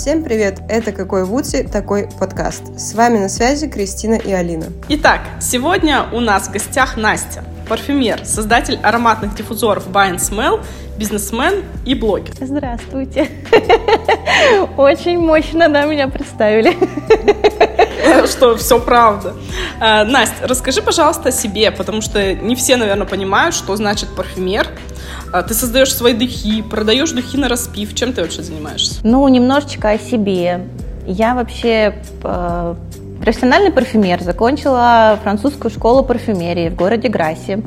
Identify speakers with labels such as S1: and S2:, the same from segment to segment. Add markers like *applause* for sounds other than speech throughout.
S1: Всем привет! Это «Какой Вудси, такой подкаст». С вами на связи Кристина и Алина.
S2: Итак, сегодня у нас в гостях Настя, парфюмер, создатель ароматных диффузоров By Smell, бизнесмен и блогер.
S3: Здравствуйте. *laughs* Очень мощно, да, меня представили. *laughs*
S2: Что, все правда. А, Настя, расскажи, пожалуйста, о себе, потому что не все, наверное, понимают, что значит парфюмер. А, ты создаешь свои духи, продаешь духи на распив. Чем ты вообще занимаешься?
S3: Ну, немножечко о себе. Я вообще э, профессиональный парфюмер, закончила французскую школу парфюмерии в городе Грасе, э,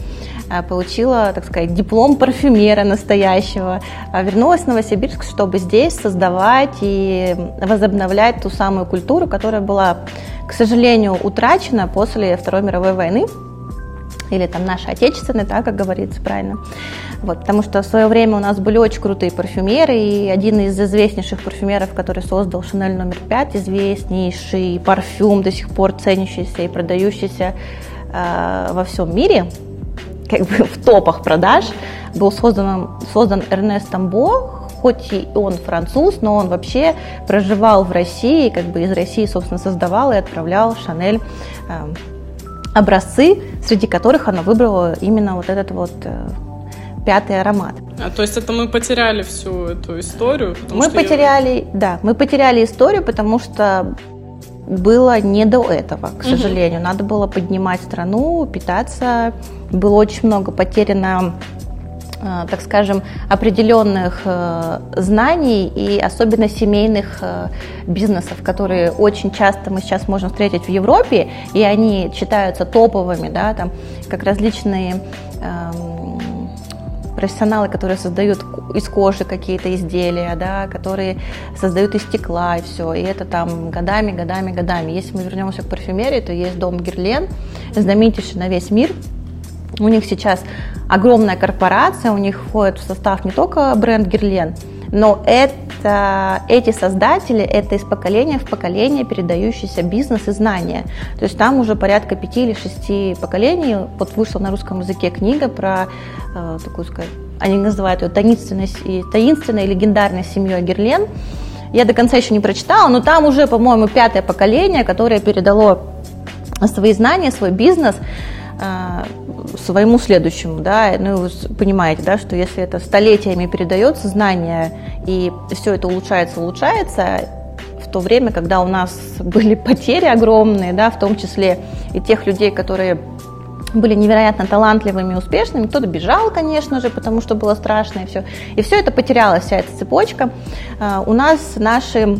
S3: получила, так сказать, диплом парфюмера настоящего, э, вернулась в Новосибирск, чтобы здесь создавать и возобновлять ту самую культуру, которая была, к сожалению, утрачена после Второй мировой войны или там наши отечественные, так как говорится правильно. Вот, потому что в свое время у нас были очень крутые парфюмеры, и один из известнейших парфюмеров, который создал Шанель номер 5, известнейший парфюм, до сих пор ценящийся и продающийся э, во всем мире, как бы в топах продаж, был создан, создан Эрнестом Бо, хоть и он француз, но он вообще проживал в России, как бы из России, собственно, создавал и отправлял Шанель э, образцы, среди которых она выбрала именно вот этот вот э, пятый аромат.
S2: А, то есть это мы потеряли всю эту историю?
S3: Мы потеряли, я... да, мы потеряли историю, потому что было не до этого, к сожалению. Угу. Надо было поднимать страну, питаться. Было очень много потеряно э, так скажем, определенных э, знаний и особенно семейных э, бизнесов, которые очень часто мы сейчас можем встретить в Европе, и они считаются топовыми, да, там, как различные эм, профессионалы, которые создают из кожи какие-то изделия, да, которые создают из стекла и все. И это там годами, годами, годами. Если мы вернемся к парфюмерии, то есть дом Герлен, знаменитейший на весь мир. У них сейчас огромная корпорация, у них входит в состав не только бренд Герлен, но это, эти создатели, это из поколения в поколение передающийся бизнес и знания. То есть там уже порядка пяти или шести поколений. Вот вышла на русском языке книга про э, такую, сказать, они называют ее таинственной, таинственной легендарной семьей Герлен. Я до конца еще не прочитала, но там уже, по-моему, пятое поколение, которое передало свои знания, свой бизнес своему следующему, да, ну вы понимаете, да, что если это столетиями передается знание и все это улучшается, улучшается, в то время, когда у нас *laughs* были потери огромные, да, в том числе и тех людей, которые были невероятно талантливыми, успешными. Кто-то бежал, конечно же, потому что было страшно и все. И все это потерялась, вся эта цепочка. А, у нас наши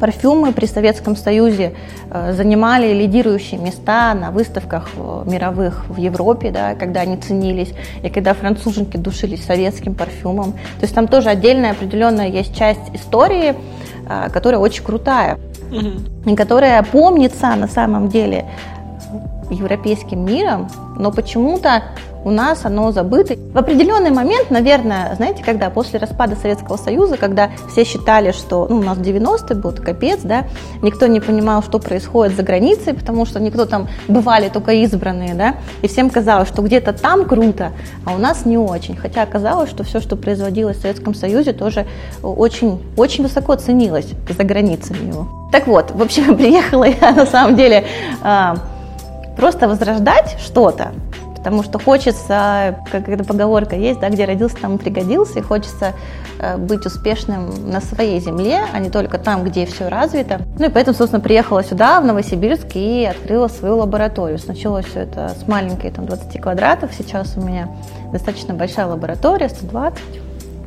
S3: Парфюмы при Советском Союзе э, занимали лидирующие места на выставках э, мировых в Европе, да, когда они ценились, и когда француженки душились советским парфюмом. То есть там тоже отдельная определенная есть часть истории, э, которая очень крутая, угу. и которая помнится на самом деле европейским миром, но почему-то у нас оно забыто. В определенный момент, наверное, знаете, когда после распада Советского Союза, когда все считали, что ну, у нас 90-е был капец, да, никто не понимал, что происходит за границей, потому что никто там бывали только избранные, да, и всем казалось, что где-то там круто, а у нас не очень. Хотя оказалось, что все, что производилось в Советском Союзе, тоже очень, очень высоко ценилось за границами его. Так вот, в общем, *laughs* приехала я на самом деле а, просто возрождать что-то, потому что хочется, как эта поговорка есть, да, где родился, там и пригодился, и хочется э, быть успешным на своей земле, а не только там, где все развито. Ну и поэтому, собственно, приехала сюда, в Новосибирск, и открыла свою лабораторию. Сначала все это с маленькой, там, 20 квадратов, сейчас у меня достаточно большая лаборатория, 120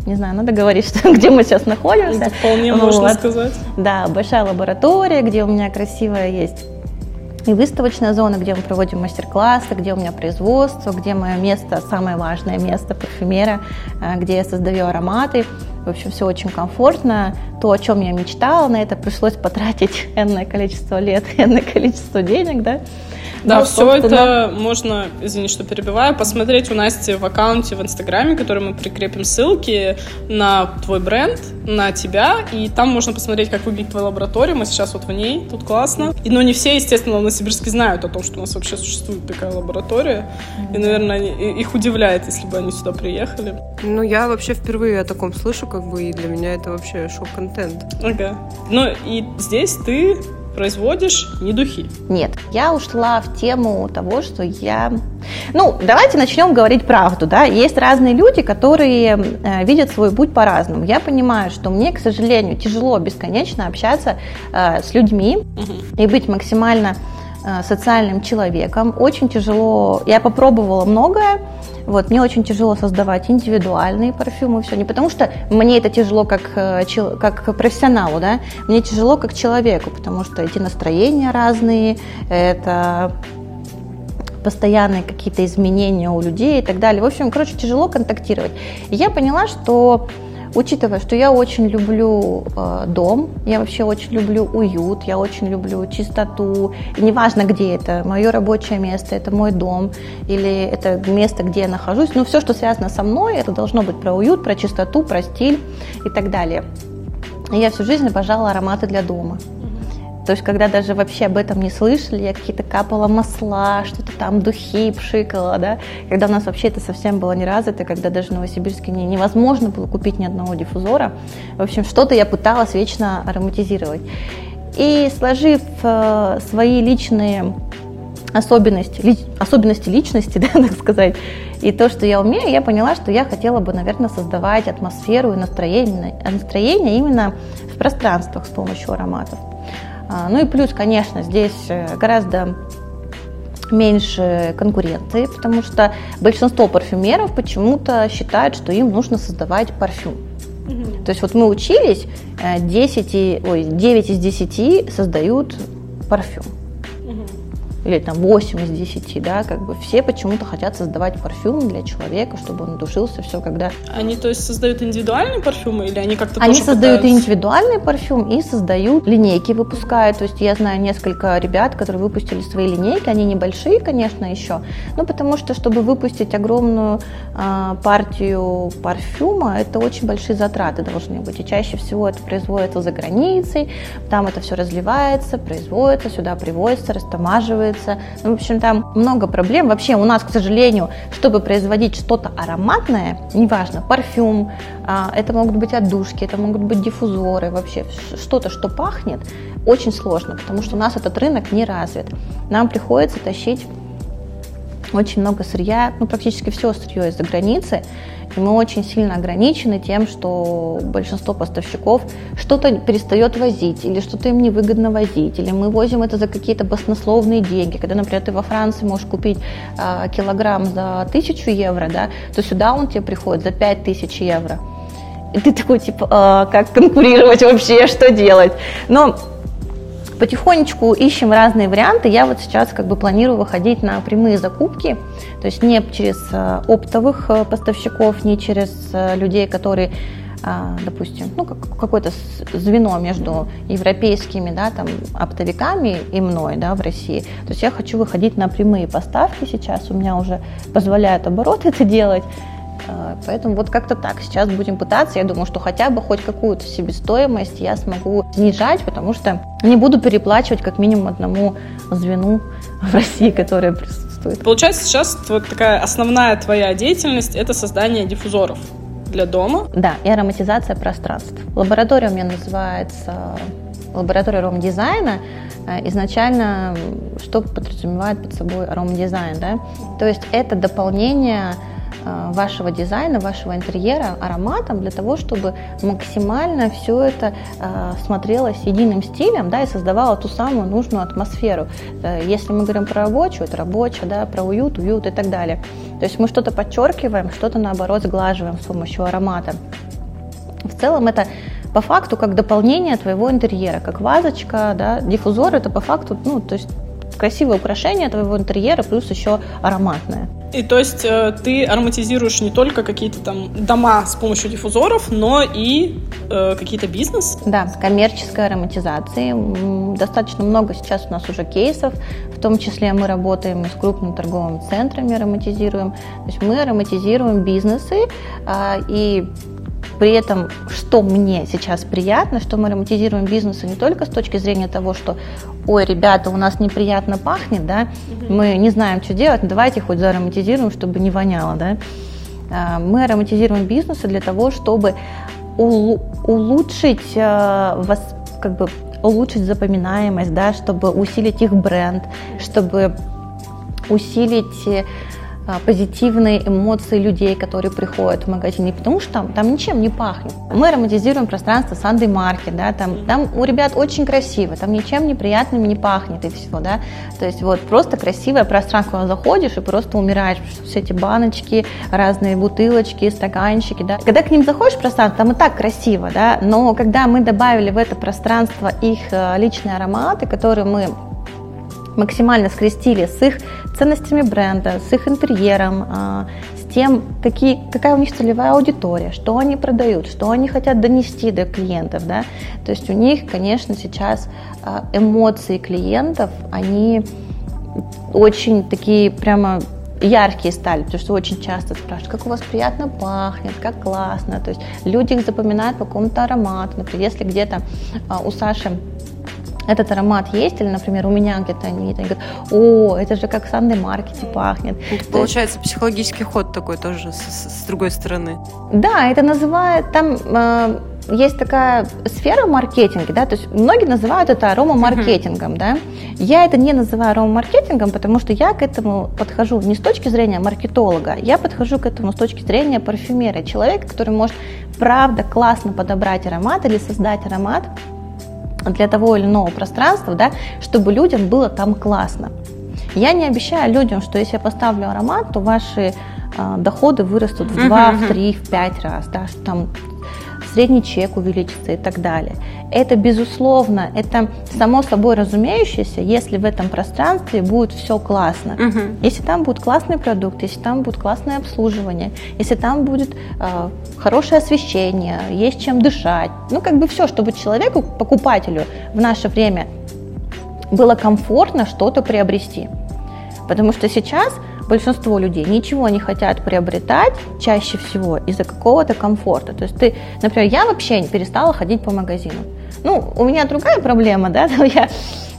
S3: не знаю, надо говорить, *laughs* что, где мы сейчас находимся. Это
S2: вполне вот. можно сказать.
S3: Да, большая лаборатория, где у меня красивая есть и выставочная зона, где мы проводим мастер-классы, где у меня производство, где мое место, самое важное место парфюмера, э, где я создаю ароматы. В общем, все очень комфортно. То, о чем я мечтала, на это пришлось потратить энное количество лет, *laughs* энное количество денег, да.
S2: Да, ну, все это можно, извини, что перебиваю, посмотреть у Насти в аккаунте в Инстаграме, который мы прикрепим ссылки на твой бренд, на тебя, и там можно посмотреть, как выглядит твоя лаборатория. Мы сейчас вот в ней, тут классно. И, но не все, естественно, в Новосибирске знают о том, что у нас вообще существует такая лаборатория. И, наверное, они, их удивляет, если бы они сюда приехали.
S1: Ну, я вообще впервые о таком слышу, как бы, и для меня это вообще шок-контент.
S2: Ага. Ну, и здесь ты производишь не духи.
S3: Нет, я ушла в тему того, что я... Ну, давайте начнем говорить правду, да. Есть разные люди, которые э, видят свой путь по-разному. Я понимаю, что мне, к сожалению, тяжело бесконечно общаться э, с людьми угу. и быть максимально социальным человеком. Очень тяжело. Я попробовала многое, вот, мне очень тяжело создавать индивидуальные парфюмы, все, не потому что мне это тяжело как, э, как профессионалу, да, мне тяжело как человеку, потому что эти настроения разные, это постоянные какие-то изменения у людей и так далее. В общем, короче, тяжело контактировать. И я поняла, что Учитывая, что я очень люблю э, дом, я вообще очень люблю уют, я очень люблю чистоту, и неважно где это, мое рабочее место, это мой дом или это место, где я нахожусь, но все, что связано со мной, это должно быть про уют, про чистоту, про стиль и так далее. И я всю жизнь обожала ароматы для дома. То есть, когда даже вообще об этом не слышали, я какие-то капала масла, что-то там, духи пшикала, да, когда у нас вообще это совсем было не развито, когда даже в Новосибирске не, невозможно было купить ни одного диффузора. В общем, что-то я пыталась вечно ароматизировать. И сложив э, свои личные особенности, ли, особенности личности, *laughs* да, так сказать, и то, что я умею, я поняла, что я хотела бы, наверное, создавать атмосферу и настроение, настроение именно в пространствах с помощью ароматов. А, ну и плюс, конечно, здесь э, гораздо меньше конкуренции, потому что большинство парфюмеров почему-то считают, что им нужно создавать парфюм. Угу. То есть вот мы учились, 10, э, ой, 9 из 10 создают парфюм или там 8 из 10, да, как бы все почему-то хотят создавать парфюм для человека, чтобы он душился, все, когда...
S2: Они, то есть, создают индивидуальные парфюмы или они как-то
S3: Они создают пытаются... индивидуальный парфюм и создают линейки, выпускают, то есть я знаю несколько ребят, которые выпустили свои линейки, они небольшие, конечно, еще, но потому что, чтобы выпустить огромную э, партию парфюма, это очень большие затраты должны быть, и чаще всего это производится за границей, там это все разливается, производится, сюда привозится, растамаживается, делается. Ну, в общем, там много проблем. Вообще у нас, к сожалению, чтобы производить что-то ароматное, неважно, парфюм, а, это могут быть отдушки, это могут быть диффузоры, вообще что-то, что пахнет, очень сложно, потому что у нас этот рынок не развит. Нам приходится тащить очень много сырья, ну, практически все сырье из-за границы, и мы очень сильно ограничены тем, что большинство поставщиков что-то перестает возить, или что-то им невыгодно возить, или мы возим это за какие-то баснословные деньги. Когда, например, ты во Франции можешь купить э, килограмм за тысячу евро, да, то сюда он тебе приходит за пять тысяч евро. И ты такой, типа, э, как конкурировать вообще, что делать? Но потихонечку ищем разные варианты. Я вот сейчас как бы планирую выходить на прямые закупки, то есть не через э, оптовых э, поставщиков, не через э, людей, которые допустим, ну, как, какое-то звено между европейскими, да, там, оптовиками и мной, да, в России. То есть я хочу выходить на прямые поставки сейчас, у меня уже позволяют обороты это делать, а, поэтому вот как-то так. Сейчас будем пытаться. Я думаю, что хотя бы хоть какую-то себестоимость я смогу снижать, потому что не буду переплачивать как минимум одному звену *laughs* в России, которое присутствует.
S2: Получается, сейчас вот такая основная твоя деятельность – это создание диффузоров для дома.
S3: Да, и ароматизация пространств. Лаборатория у меня называется лаборатория аромадизайна. Э, изначально что подразумевает под собой аромадизайн, да? То есть это дополнение Э, вашего дизайна, вашего интерьера ароматом для того, чтобы максимально все это э, смотрелось единым стилем, да, и создавало ту самую нужную атмосферу. Э, если мы говорим про рабочую, это рабочая, да, про уют, уют и так далее. То есть мы что-то подчеркиваем, что-то наоборот сглаживаем с помощью аромата. В целом это по факту как дополнение твоего интерьера, как вазочка, да, диффузор это по факту, ну, то есть красивое украшение твоего интерьера плюс еще ароматное.
S2: И то есть э, ты ароматизируешь не только какие-то там дома с помощью диффузоров, но и э, какие-то бизнес?
S3: Да, коммерческой ароматизации. Достаточно много сейчас у нас уже кейсов, в том числе мы работаем с крупными торговыми центрами, ароматизируем. То есть мы ароматизируем бизнесы э, и при этом, что мне сейчас приятно, что мы ароматизируем бизнесы не только с точки зрения того, что, ой, ребята, у нас неприятно пахнет, да, угу. мы не знаем, что делать, давайте хоть заароматизируем, чтобы не воняло, да. э, мы ароматизируем бизнесы для того, чтобы улучшить вас, как бы улучшить запоминаемость, да, чтобы усилить их бренд, чтобы усилить а, позитивные эмоции людей, которые приходят в магазин, не потому что там, там ничем не пахнет. Мы ароматизируем пространство Sunday Market, да, там, там у ребят очень красиво, там ничем неприятным не пахнет и все, да, то есть вот просто красивое пространство, заходишь и просто умираешь, потому что все эти баночки, разные бутылочки, стаканчики, да. Когда к ним заходишь в пространство, там и так красиво, да, но когда мы добавили в это пространство их э, личные ароматы, которые мы максимально скрестили с их ценностями бренда, с их интерьером, а, с тем, какие, какая у них целевая аудитория, что они продают, что они хотят донести до клиентов. Да? То есть у них, конечно, сейчас а, эмоции клиентов, они очень такие прямо яркие стали, потому что очень часто спрашивают, как у вас приятно пахнет, как классно. То есть люди их запоминают по какому-то аромату. Например, если где-то а, у Саши этот аромат есть, или, например, у меня где-то они, они говорят, о, это же как в Санде Маркете пахнет.
S1: Это получается психологический ход такой тоже с, с другой стороны.
S3: Да, это называют, там э, есть такая сфера маркетинга, да, то есть многие называют это аромамаркетингом, uh-huh. да. Я это не называю аромамаркетингом, потому что я к этому подхожу не с точки зрения маркетолога, я подхожу к этому с точки зрения парфюмера, человека, который может правда классно подобрать аромат или создать аромат, для того или иного пространства, да, чтобы людям было там классно. Я не обещаю людям, что если я поставлю аромат, то ваши э, доходы вырастут в 2, в 3, в 5 раз, да, что там средний чек увеличится и так далее. Это безусловно, это само собой разумеющееся, если в этом пространстве будет все классно. Угу. Если там будет классный продукт, если там будет классное обслуживание, если там будет э, хорошее освещение, есть чем дышать. Ну, как бы все, чтобы человеку, покупателю в наше время было комфортно что-то приобрести. Потому что сейчас большинство людей ничего не хотят приобретать чаще всего из-за какого-то комфорта. То есть ты, например, я вообще перестала ходить по магазинам. Ну, у меня другая проблема, да, *laughs* я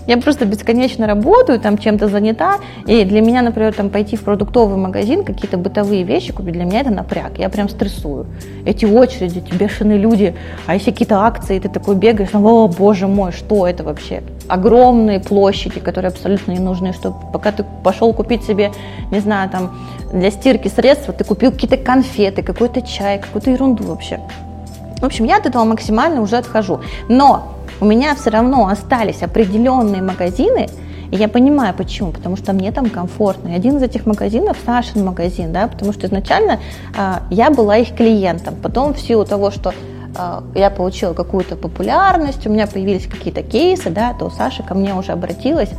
S3: я просто бесконечно работаю, там чем-то занята, и для меня, например, там пойти в продуктовый магазин, какие-то бытовые вещи купить, для меня это напряг, я прям стрессую. Эти очереди, эти бешеные люди, а если какие-то акции, ты такой бегаешь, о, боже мой, что это вообще? Огромные площади, которые абсолютно не нужны, что пока ты пошел купить себе, не знаю, там, для стирки средства, ты купил какие-то конфеты, какой-то чай, какую-то ерунду вообще. В общем, я от этого максимально уже отхожу. Но у меня все равно остались определенные магазины, и я понимаю, почему, потому что мне там комфортно. И один из этих магазинов Сашин магазин, да, потому что изначально э, я была их клиентом. Потом в силу того, что э, я получила какую-то популярность, у меня появились какие-то кейсы, да, то Саша ко мне уже обратилась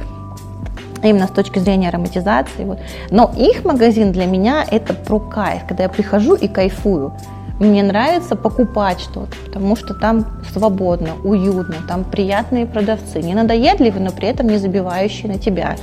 S3: именно с точки зрения ароматизации. Вот. Но их магазин для меня это про кайф, когда я прихожу и кайфую. Мне нравится покупать что-то, потому что там свободно, уютно, там приятные продавцы, не надоедливые, но при этом не забивающие на тебя.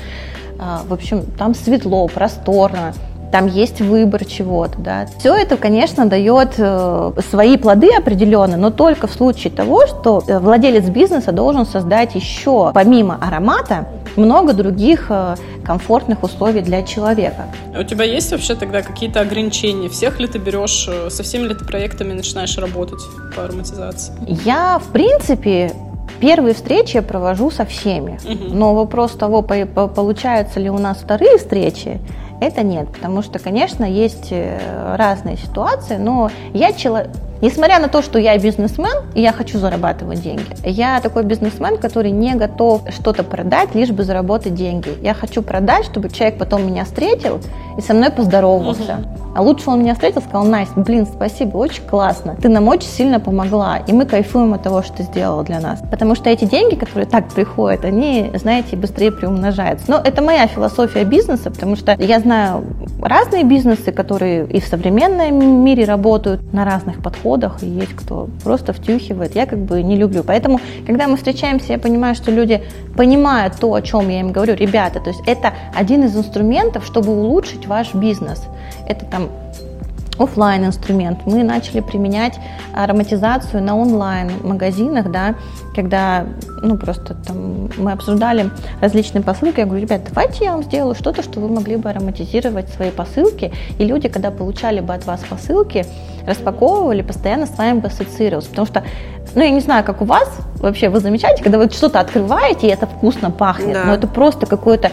S3: А, в общем, там светло, просторно, там есть выбор чего-то, да. Все это, конечно, дает э, свои плоды определенно, но только в случае того, что э, владелец бизнеса должен создать еще, помимо аромата, много других э, комфортных условий для человека.
S2: У тебя есть вообще тогда какие-то ограничения? Всех ли ты берешь, со всеми ли ты проектами начинаешь работать по ароматизации?
S3: Я, в принципе, Первые встречи я провожу со всеми, угу. но вопрос того, получаются ли у нас вторые встречи, это нет, потому что, конечно, есть э, разные ситуации, но я человек, Несмотря на то, что я бизнесмен, и я хочу зарабатывать деньги, я такой бизнесмен, который не готов что-то продать, лишь бы заработать деньги. Я хочу продать, чтобы человек потом меня встретил и со мной поздоровался. Угу. А лучше он меня встретил, сказал, Настя, блин, спасибо, очень классно. Ты нам очень сильно помогла, и мы кайфуем от того, что ты сделала для нас. Потому что эти деньги, которые так приходят, они, знаете, быстрее приумножаются. Но это моя философия бизнеса, потому что я знаю разные бизнесы, которые и в современном мире работают на разных подходах, и есть кто просто втюхивает. Я как бы не люблю. Поэтому, когда мы встречаемся, я понимаю, что люди понимают то, о чем я им говорю. Ребята, то есть это один из инструментов, чтобы улучшить ваш бизнес. Это там офлайн инструмент. Мы начали применять ароматизацию на онлайн магазинах, да, когда, ну, просто там мы обсуждали различные посылки, я говорю, ребят, давайте я вам сделаю что-то, что вы могли бы ароматизировать свои посылки, и люди, когда получали бы от вас посылки, распаковывали, постоянно с вами бы ассоциировались, потому что, ну, я не знаю, как у вас, вообще, вы замечаете, когда вы что-то открываете, и это вкусно пахнет, да. но это просто какое-то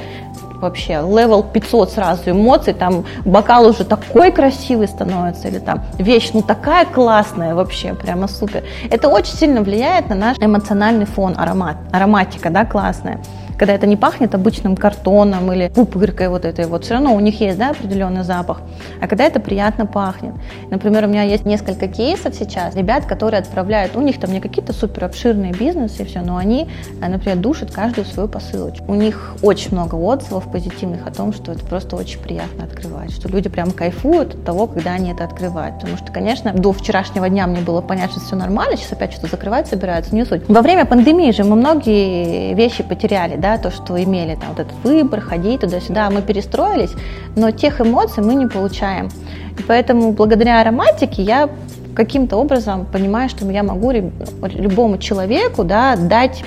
S3: вообще level 500 сразу эмоций, там бокал уже такой красивый становится, или там вещь, ну такая классная вообще, прямо супер. Это очень сильно влияет на наш эмоциональный фон, аромат, ароматика, да, классная когда это не пахнет обычным картоном или пупыркой вот этой вот, все равно у них есть, да, определенный запах, а когда это приятно пахнет. Например, у меня есть несколько кейсов сейчас, ребят, которые отправляют, у них там не какие-то супер обширные бизнесы и все, но они, э, например, душат каждую свою посылочку. У них очень много отзывов позитивных о том, что это просто очень приятно открывать, что люди прям кайфуют от того, когда они это открывают. Потому что, конечно, до вчерашнего дня мне было понятно, что все нормально, сейчас опять что-то закрывать собираются, не суть. Во время пандемии же мы многие вещи потеряли, да, да, то, что имели там вот этот выбор, ходить туда-сюда, мы перестроились, но тех эмоций мы не получаем. И поэтому благодаря ароматике я каким-то образом понимаю, что я могу любому человеку да, дать,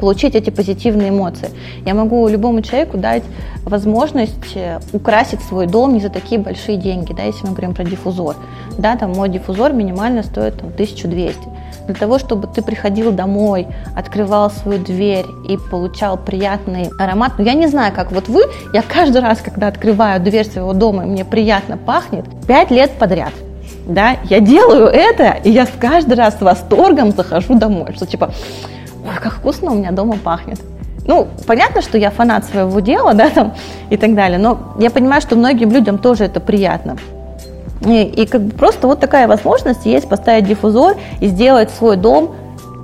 S3: получить эти позитивные эмоции. Я могу любому человеку дать возможность э, украсить свой дом не за такие большие деньги, да, если мы говорим про диффузор. Да, там мой диффузор минимально стоит там, 1200 для того, чтобы ты приходил домой, открывал свою дверь и получал приятный аромат. Ну, я не знаю, как вот вы, я каждый раз, когда открываю дверь своего дома, и мне приятно пахнет, пять лет подряд. Да, я делаю это, и я каждый раз с восторгом захожу домой, что типа, ой, как вкусно у меня дома пахнет. Ну, понятно, что я фанат своего дела, *laughs* да, там, и так далее, но я понимаю, что многим людям тоже это приятно. И, как бы просто вот такая возможность есть поставить диффузор и сделать свой дом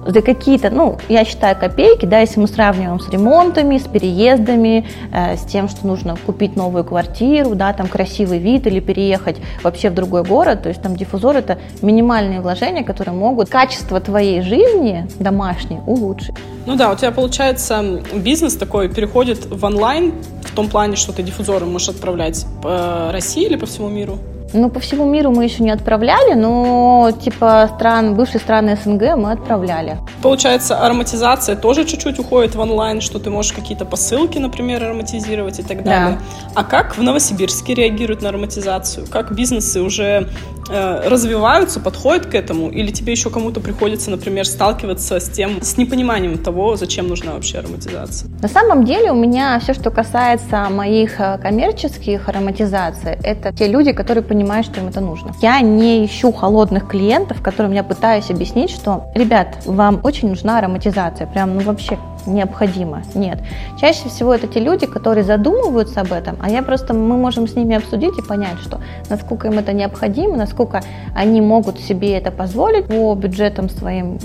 S3: за какие-то, ну, я считаю, копейки, да, если мы сравниваем с ремонтами, с переездами, э, с тем, что нужно купить новую квартиру, да, там красивый вид или переехать вообще в другой город, то есть там диффузор это минимальные вложения, которые могут качество твоей жизни домашней улучшить.
S2: Ну да, у тебя получается бизнес такой переходит в онлайн в том плане, что ты диффузоры можешь отправлять по России или по всему миру?
S3: Ну, по всему миру мы еще не отправляли, но типа стран, бывшие страны СНГ мы отправляли.
S2: Получается, ароматизация тоже чуть-чуть уходит в онлайн, что ты можешь какие-то посылки, например, ароматизировать и так далее. Да. А как в Новосибирске реагируют на ароматизацию? Как бизнесы уже э, развиваются, подходят к этому? Или тебе еще кому-то приходится, например, сталкиваться с тем, с непониманием того, зачем нужна вообще ароматизация?
S3: На самом деле у меня все, что касается моих э, коммерческих ароматизаций, это те люди, которые понимают, понимаю, что им это нужно. Я не ищу холодных клиентов, которым я пытаюсь объяснить, что, ребят, вам очень нужна ароматизация, прям, ну вообще необходимо. Нет. Чаще всего это те люди, которые задумываются об этом, а я просто, мы можем с ними обсудить и понять, что насколько им это необходимо, насколько они могут себе это позволить по бюджетам своим,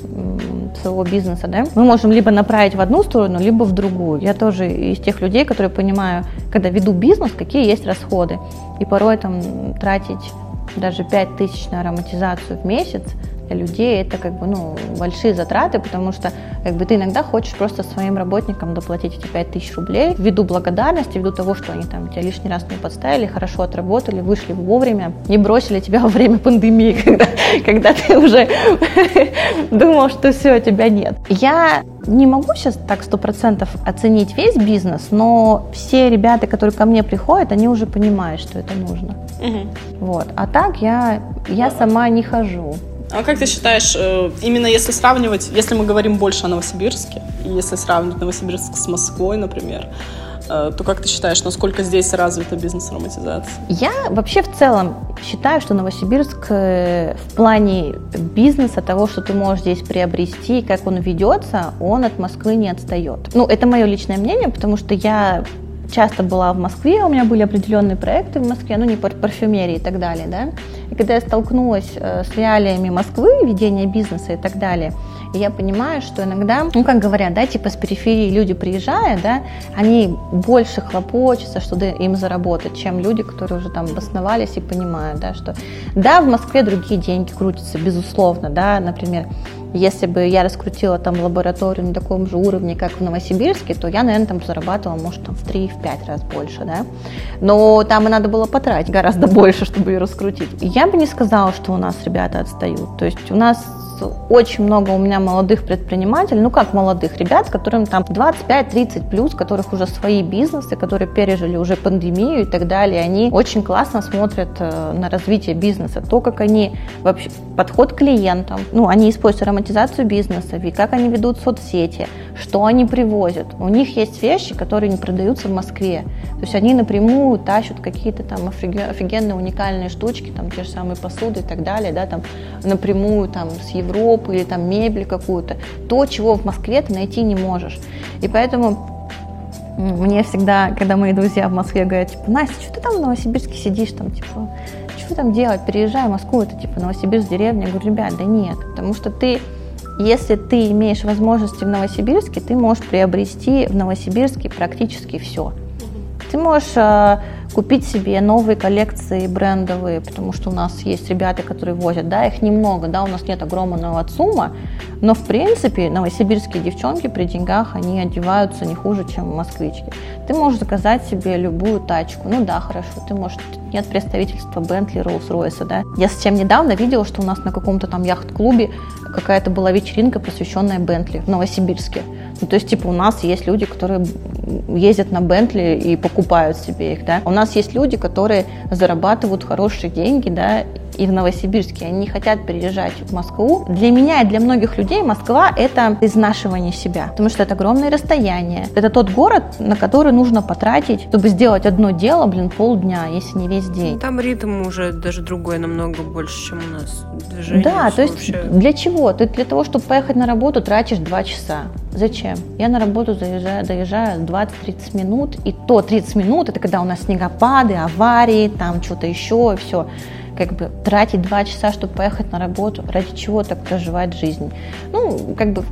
S3: своего бизнеса, да. Мы можем либо направить в одну сторону, либо в другую. Я тоже из тех людей, которые понимаю, когда веду бизнес, какие есть расходы. И порой там тратить даже 5 тысяч на ароматизацию в месяц для людей это как бы ну, большие затраты, потому что как бы ты иногда хочешь просто своим работникам доплатить эти 5 тысяч рублей ввиду благодарности, ввиду того, что они там тебя лишний раз не подставили, хорошо отработали, вышли вовремя, не бросили тебя во время пандемии, *laughs* когда, когда ты уже *laughs* думал, что все, тебя нет. Я не могу сейчас так сто процентов оценить весь бизнес, но все ребята, которые ко мне приходят, они уже понимают, что это нужно. Угу. Вот. А так я, я сама не хожу.
S2: А как ты считаешь, э, именно если сравнивать, если мы говорим больше о Новосибирске, и если сравнивать Новосибирск с Москвой, например, э, то как ты считаешь, насколько здесь развита бизнес-ароматизация?
S3: Я вообще в целом считаю, что Новосибирск э, в плане бизнеса, того, что ты можешь здесь приобрести, как он ведется, он от Москвы не отстает. Ну, это мое личное мнение, потому что я часто была в Москве, у меня были определенные проекты в Москве, ну не парфюмерии и так далее, да. И когда я столкнулась э, с реалиями Москвы, ведения бизнеса и так далее, я понимаю, что иногда, ну как говорят, да, типа с периферии люди приезжают, да, они больше хлопочутся, чтобы им заработать, чем люди, которые уже там обосновались и понимают, да, что да, в Москве другие деньги крутятся, безусловно, да, например, если бы я раскрутила там лабораторию на таком же уровне, как в Новосибирске, то я, наверное, там зарабатывала, может, там в 3-5 раз больше, да. Но там и надо было потратить гораздо *laughs* больше, чтобы ее раскрутить. Я бы не сказала, что у нас ребята отстают. То есть у нас очень много у меня молодых предпринимателей, ну как молодых ребят, которым там 25-30 плюс, которых уже свои бизнесы, которые пережили уже пандемию и так далее, они очень классно смотрят э, на развитие бизнеса, то, как они вообще, подход к клиентам, ну, они используют ароматизацию бизнеса, как они ведут соцсети, что они привозят. У них есть вещи, которые не продаются в Москве. То есть они напрямую тащат какие-то там офигенные уникальные штучки, там те же самые посуды и так далее, да, там напрямую там с Европы или там мебель какую-то. То, чего в Москве ты найти не можешь. И поэтому мне всегда, когда мои друзья в Москве говорят, типа, Настя, что ты там в Новосибирске сидишь, там, типа, что там делать, переезжай в Москву, это типа Новосибирск, деревня. Я говорю, ребят, да нет, потому что ты если ты имеешь возможности в Новосибирске, ты можешь приобрести в Новосибирске практически все. Ты можешь э, купить себе новые коллекции брендовые, потому что у нас есть ребята, которые возят, да, их немного, да, у нас нет огромного сумма, но в принципе новосибирские девчонки при деньгах, они одеваются не хуже, чем москвички. Ты можешь заказать себе любую тачку, ну да, хорошо, ты можешь, нет представительства Bentley, Rolls-Royce, да. Я совсем недавно видела, что у нас на каком-то там яхт-клубе какая-то была вечеринка, посвященная Бентли в Новосибирске. Ну, то есть, типа, у нас есть люди, которые ездят на Бентли и покупают себе их, да. У нас есть люди, которые зарабатывают хорошие деньги, да, и в Новосибирске, они не хотят переезжать в Москву. Для меня и для многих людей Москва – это изнашивание себя, потому что это огромное расстояние. Это тот город, на который нужно потратить, чтобы сделать одно дело, блин, полдня, если не весь день.
S1: Там ритм уже даже другой намного больше, чем у нас. Движение
S3: да, то есть вообще... для чего? Ты для того, чтобы поехать на работу, тратишь два часа. Зачем? Я на работу заезжаю, доезжаю 20-30 минут, и то 30 минут, это когда у нас снегопады, аварии, там что-то еще, и все как бы тратить два часа, чтобы поехать на работу, ради чего так проживать жизнь. Ну, как бы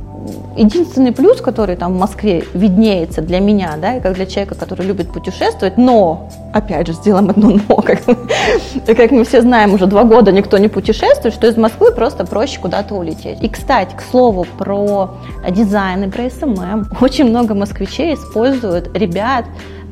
S3: единственный плюс, который там в Москве виднеется для меня, да, и как для человека, который любит путешествовать, но, опять же, сделаем одно но, *laughs* как, как мы все знаем, уже два года никто не путешествует, что из Москвы просто проще куда-то улететь. И, кстати, к слову про дизайн и про SMM, очень много москвичей используют ребят,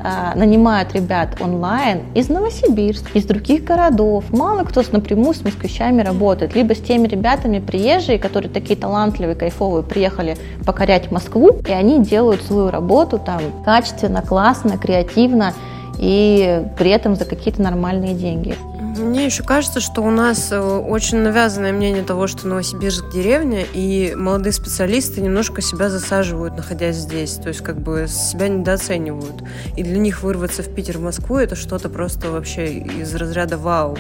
S3: а, нанимают ребят онлайн из Новосибирска, из других городов. Мало кто с напрямую с москвичами работает. Либо с теми ребятами приезжие, которые такие талантливые, кайфовые, приехали покорять Москву, и они делают свою работу там качественно, классно, креативно и при этом за какие-то нормальные деньги.
S1: Мне еще кажется, что у нас э, очень навязанное мнение того, что Новосибирск деревня, и молодые специалисты немножко себя засаживают, находясь здесь. То есть как бы себя недооценивают. И для них вырваться в Питер, в Москву, это что-то просто вообще из разряда вау.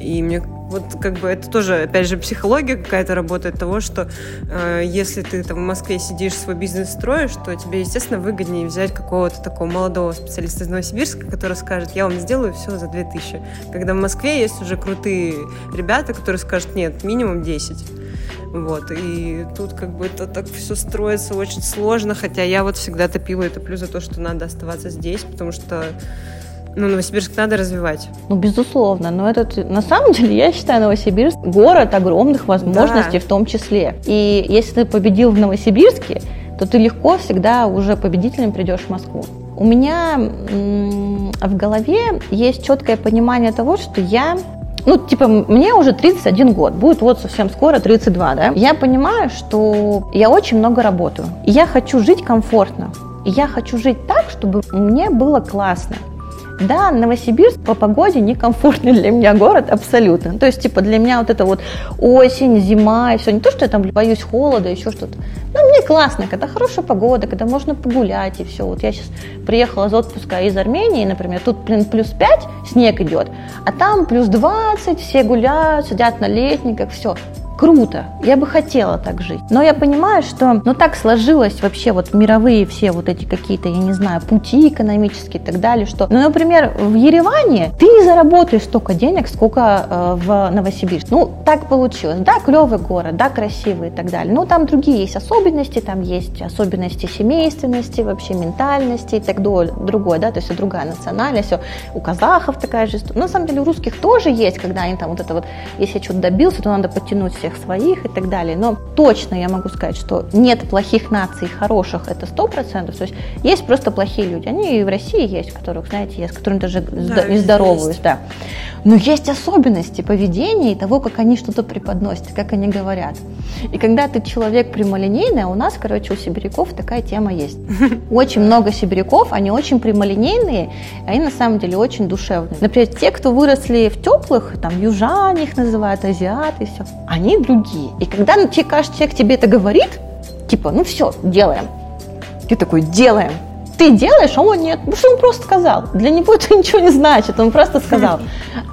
S1: И мне вот как бы это тоже, опять же, психология какая-то работает того, что э, если ты там в Москве сидишь, свой бизнес строишь, то тебе, естественно, выгоднее взять какого-то такого молодого специалиста из Новосибирска, который скажет, я вам сделаю все за 2000. Когда в Москве есть уже крутые ребята, которые скажут, нет, минимум 10. Вот, и тут как бы это так все строится очень сложно, хотя я вот всегда топила это плюс за то, что надо оставаться здесь, потому что ну, Новосибирск надо развивать.
S3: Ну, безусловно. Но этот, на самом деле, я считаю Новосибирск город огромных возможностей да. в том числе. И если ты победил в Новосибирске, то ты легко всегда уже победителем придешь в Москву. У меня в голове есть четкое понимание того, что я ну, типа, мне уже 31 год, будет вот совсем скоро 32, да. Я понимаю, что я очень много работаю, и я хочу жить комфортно. И я хочу жить так, чтобы мне было классно. Да, Новосибирск по погоде некомфортный для меня город абсолютно. То есть, типа, для меня вот это вот осень, зима и все. Не то, что я там боюсь холода, еще что-то. Но мне классно, когда хорошая погода, когда можно погулять и все. Вот я сейчас приехала из отпуска из Армении, например, тут, блин, плюс 5, снег идет, а там плюс 20, все гуляют, сидят на летниках, все круто, я бы хотела так жить. Но я понимаю, что ну так сложилось вообще вот мировые все вот эти какие-то, я не знаю, пути экономические и так далее, что, ну, например, в Ереване ты не заработаешь столько денег, сколько э, в Новосибирске. Ну, так получилось. Да, клевый город, да, красивый и так далее. Но там другие есть особенности, там есть особенности семейственности, вообще ментальности и так далее, другое, да, то есть другая национальность. У казахов такая же история. На самом деле у русских тоже есть, когда они там вот это вот, если я что-то добился, то надо подтянуть всех всех своих и так далее. Но точно я могу сказать, что нет плохих наций, хороших, это сто процентов. То есть есть просто плохие люди. Они и в России есть, которых, знаете, я с которыми даже да, не здороваюсь, да. Но есть особенности поведения и того, как они что-то преподносят, как они говорят. И когда ты человек прямолинейный, а у нас, короче, у сибиряков такая тема есть. *laughs* Очень много сибиряков, они очень прямолинейные, они на самом деле очень душевные. Например, те, кто выросли в теплых, там, южане их называют, азиаты, все, они другие. И когда тебе кажется, человек тебе это говорит, типа, ну все, делаем. Ты такой, делаем ты делаешь, а он нет. Потому что он просто сказал. Для него *laughs* это ничего не значит, он просто сказал.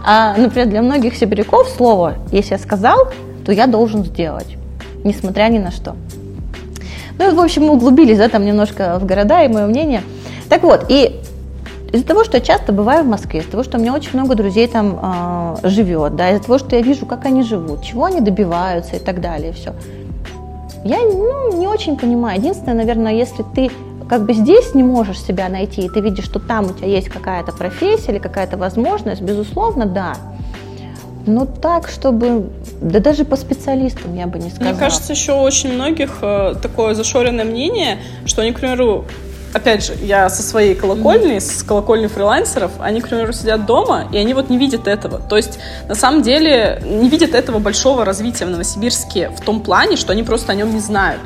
S3: А, например, для многих сибиряков слово «если я сказал, то я должен сделать», несмотря ни на что. Ну, в общем, мы углубились, да, там немножко в города и мое мнение. Так вот, и из-за того, что я часто бываю в Москве, из-за того, что у меня очень много друзей там э, живет, да, из-за того, что я вижу, как они живут, чего они добиваются и так далее, все. Я ну, не очень понимаю. Единственное, наверное, если ты как бы здесь не можешь себя найти, и ты видишь, что там у тебя есть какая-то профессия или какая-то возможность, безусловно, да. Но так, чтобы... Да даже по специалистам я бы не сказала.
S2: Мне кажется, еще очень многих э, такое зашоренное мнение, что они, к примеру, опять же, я со своей колокольни, mm-hmm. с колокольни фрилансеров, они, к примеру, сидят дома, и они вот не видят этого. То есть, на самом деле, не видят этого большого развития в Новосибирске в том плане, что они просто о нем не знают.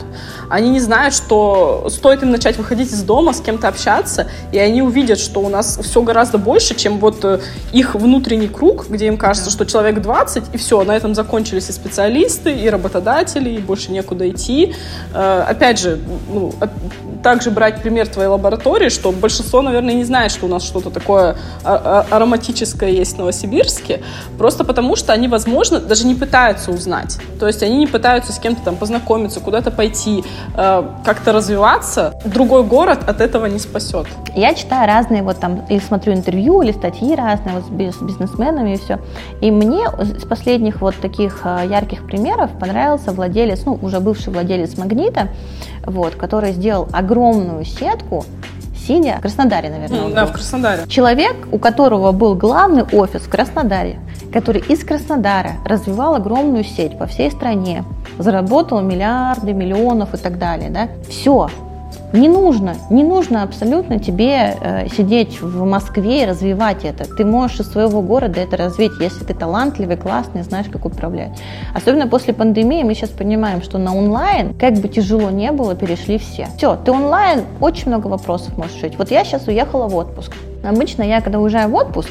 S2: Они не знают, что стоит им начать выходить из дома, с кем-то общаться, и они увидят, что у нас все гораздо больше, чем вот э, их внутренний круг, где им кажется, что человек 20, и все, на этом закончились и специалисты, и работодатели, и больше некуда идти. Э, опять же, ну, также брать пример твоей лаборатории, что большинство, наверное, не знает, что у нас что-то такое а, а, ароматическое есть в Новосибирске, просто потому что они, возможно, даже не пытаются узнать. То есть они не пытаются с кем-то там познакомиться, куда-то пойти, э, как-то развиваться. Другой город от этого не спасет.
S3: Я читаю разные, вот там, или смотрю интервью, или статьи разные вот с бизнесменами и все. И мне из последних вот таких э, ярких примеров понравился владелец, ну, уже бывший владелец «Магнита», вот, который сделал огромную сетку, сидя в Краснодаре, наверное.
S2: Да, в Краснодаре.
S3: Человек, у которого был главный офис в Краснодаре, который из Краснодара развивал огромную сеть по всей стране, заработал миллиарды, миллионов и так далее, да, все, не нужно, не нужно абсолютно тебе э, сидеть в Москве и развивать это. Ты можешь из своего города это развить, если ты талантливый, классный, знаешь, как управлять. Особенно после пандемии мы сейчас понимаем, что на онлайн, как бы тяжело не было, перешли все. Все, ты онлайн, очень много вопросов можешь решить. Вот я сейчас уехала в отпуск. Обычно я, когда уезжаю в отпуск,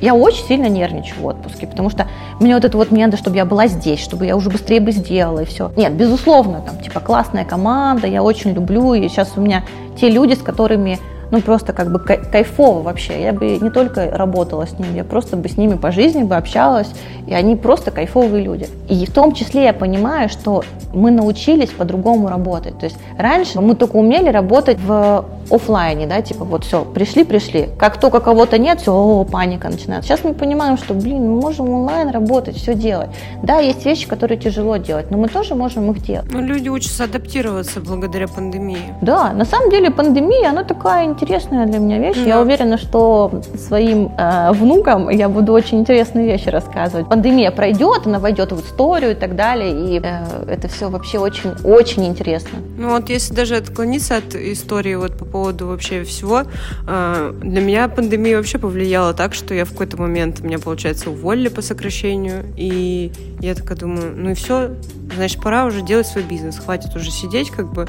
S3: я очень сильно нервничаю в отпуске, потому что мне вот это вот, мне надо, чтобы я была здесь, чтобы я уже быстрее бы сделала, и все. Нет, безусловно, там, типа, классная команда, я очень люблю, и сейчас у меня те люди, с которыми ну просто как бы кайфово вообще. Я бы не только работала с ними, я просто бы с ними по жизни бы общалась, и они просто кайфовые люди. И в том числе я понимаю, что мы научились по-другому работать. То есть раньше мы только умели работать в офлайне, да, типа вот все, пришли, пришли. Как только кого-то нет, все, о, паника начинается. Сейчас мы понимаем, что, блин, мы можем онлайн работать, все делать. Да, есть вещи, которые тяжело делать, но мы тоже можем их делать.
S1: Ну, люди учатся адаптироваться благодаря пандемии.
S3: Да, на самом деле пандемия, она такая интересная для меня вещь. Да. Я уверена, что своим э, внукам я буду очень интересные вещи рассказывать. Пандемия пройдет, она войдет в историю и так далее, и э, это все вообще очень-очень интересно.
S1: Ну вот если даже отклониться от истории вот по поводу вообще всего, э, для меня пандемия вообще повлияла так, что я в какой-то момент, меня, получается, уволили по сокращению, и я такая думаю, ну и все, значит, пора уже делать свой бизнес, хватит уже сидеть как бы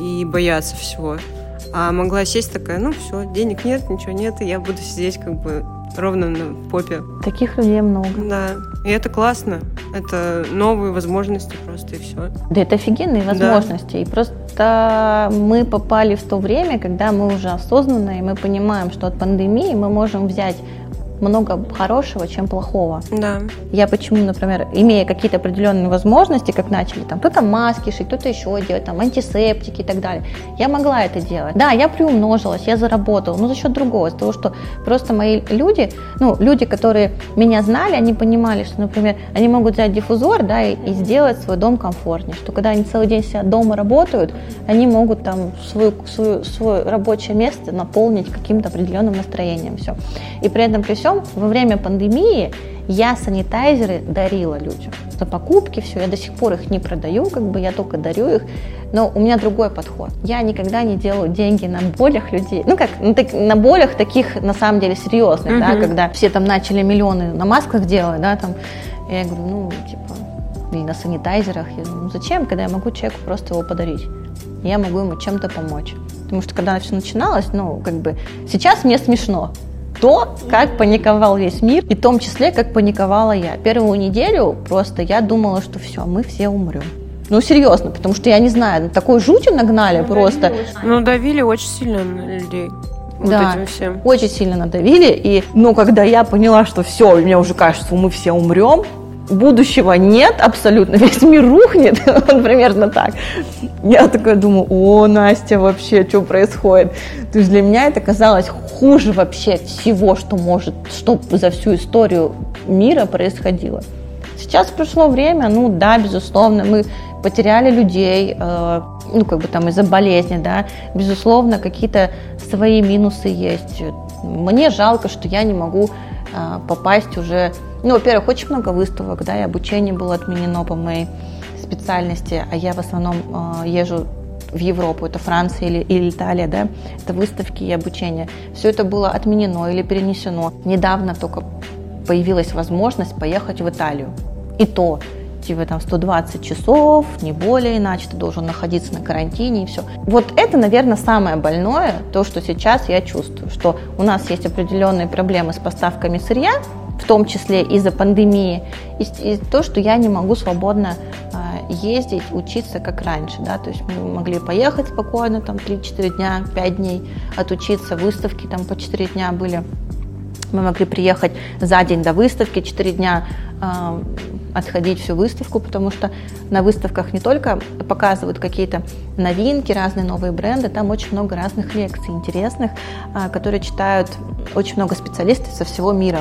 S1: и бояться всего. А могла сесть такая, ну все, денег нет, ничего нет, и я буду сидеть как бы ровно на попе.
S3: Таких людей много.
S1: Да. И это классно. Это новые возможности просто и все.
S3: Да, это офигенные возможности. Да. И просто мы попали в то время, когда мы уже осознанно, и мы понимаем, что от пандемии мы можем взять много хорошего, чем плохого.
S1: Да.
S3: Я почему, например, имея какие-то определенные возможности, как начали, там, кто-то маски шить, кто-то еще делать, там, антисептики и так далее, я могла это делать. Да, я приумножилась, я заработала, но за счет другого, за того, что просто мои люди, ну, люди, которые меня знали, они понимали, что, например, они могут взять диффузор, да, и, и сделать свой дом комфортнее, что когда они целый день себя дома работают, они могут там свою, свою, свое рабочее место наполнить каким-то определенным настроением, все. И при этом при всем всем, во время пандемии я санитайзеры дарила людям. на покупки, все, я до сих пор их не продаю, как бы я только дарю их, но у меня другой подход. Я никогда не делаю деньги на болях людей, ну как, на, так, на болях таких на самом деле серьезных, mm-hmm. да, когда все там начали миллионы на масках делать, да, там, я говорю, ну, типа, и на санитайзерах, я говорю, ну зачем, когда я могу человеку просто его подарить, я могу ему чем-то помочь. Потому что когда все начиналось, ну, как бы, сейчас мне смешно, то, как паниковал весь мир, и в том числе, как паниковала я. Первую неделю просто я думала, что все, мы все умрем. Ну, серьезно, потому что я не знаю, такой жути нагнали ну, просто.
S1: Ну, давили очень сильно на людей. Вот
S3: да, этим всем. очень сильно надавили. И, ну, когда я поняла, что все, мне уже кажется, мы все умрем, будущего нет абсолютно, *laughs* весь мир рухнет, *laughs* вот примерно так. Я такая думаю, о, Настя, вообще, что происходит? То есть для меня это казалось хуже вообще всего, что может, что за всю историю мира происходило. Сейчас пришло время, ну да, безусловно, мы потеряли людей, э, ну как бы там из-за болезни, да, безусловно, какие-то свои минусы есть. Мне жалко, что я не могу попасть уже ну, во-первых, очень много выставок, да, и обучение было отменено по моей специальности, а я в основном э, езжу в Европу, это Франция или, или Италия, да, это выставки и обучение. Все это было отменено или перенесено. Недавно только появилась возможность поехать в Италию. И то, типа там 120 часов, не более, иначе ты должен находиться на карантине и все. Вот это, наверное, самое больное, то, что сейчас я чувствую, что у нас есть определенные проблемы с поставками сырья, в том числе из-за пандемии, и, и то, что я не могу свободно э, ездить, учиться как раньше, да, то есть мы могли поехать спокойно, там 3-4 дня, 5 дней, отучиться, выставки там по 4 дня были, мы могли приехать за день до выставки, 4 дня э, отходить всю выставку, потому что на выставках не только показывают какие-то новинки, разные новые бренды, там очень много разных лекций интересных, э, которые читают очень много специалистов со всего мира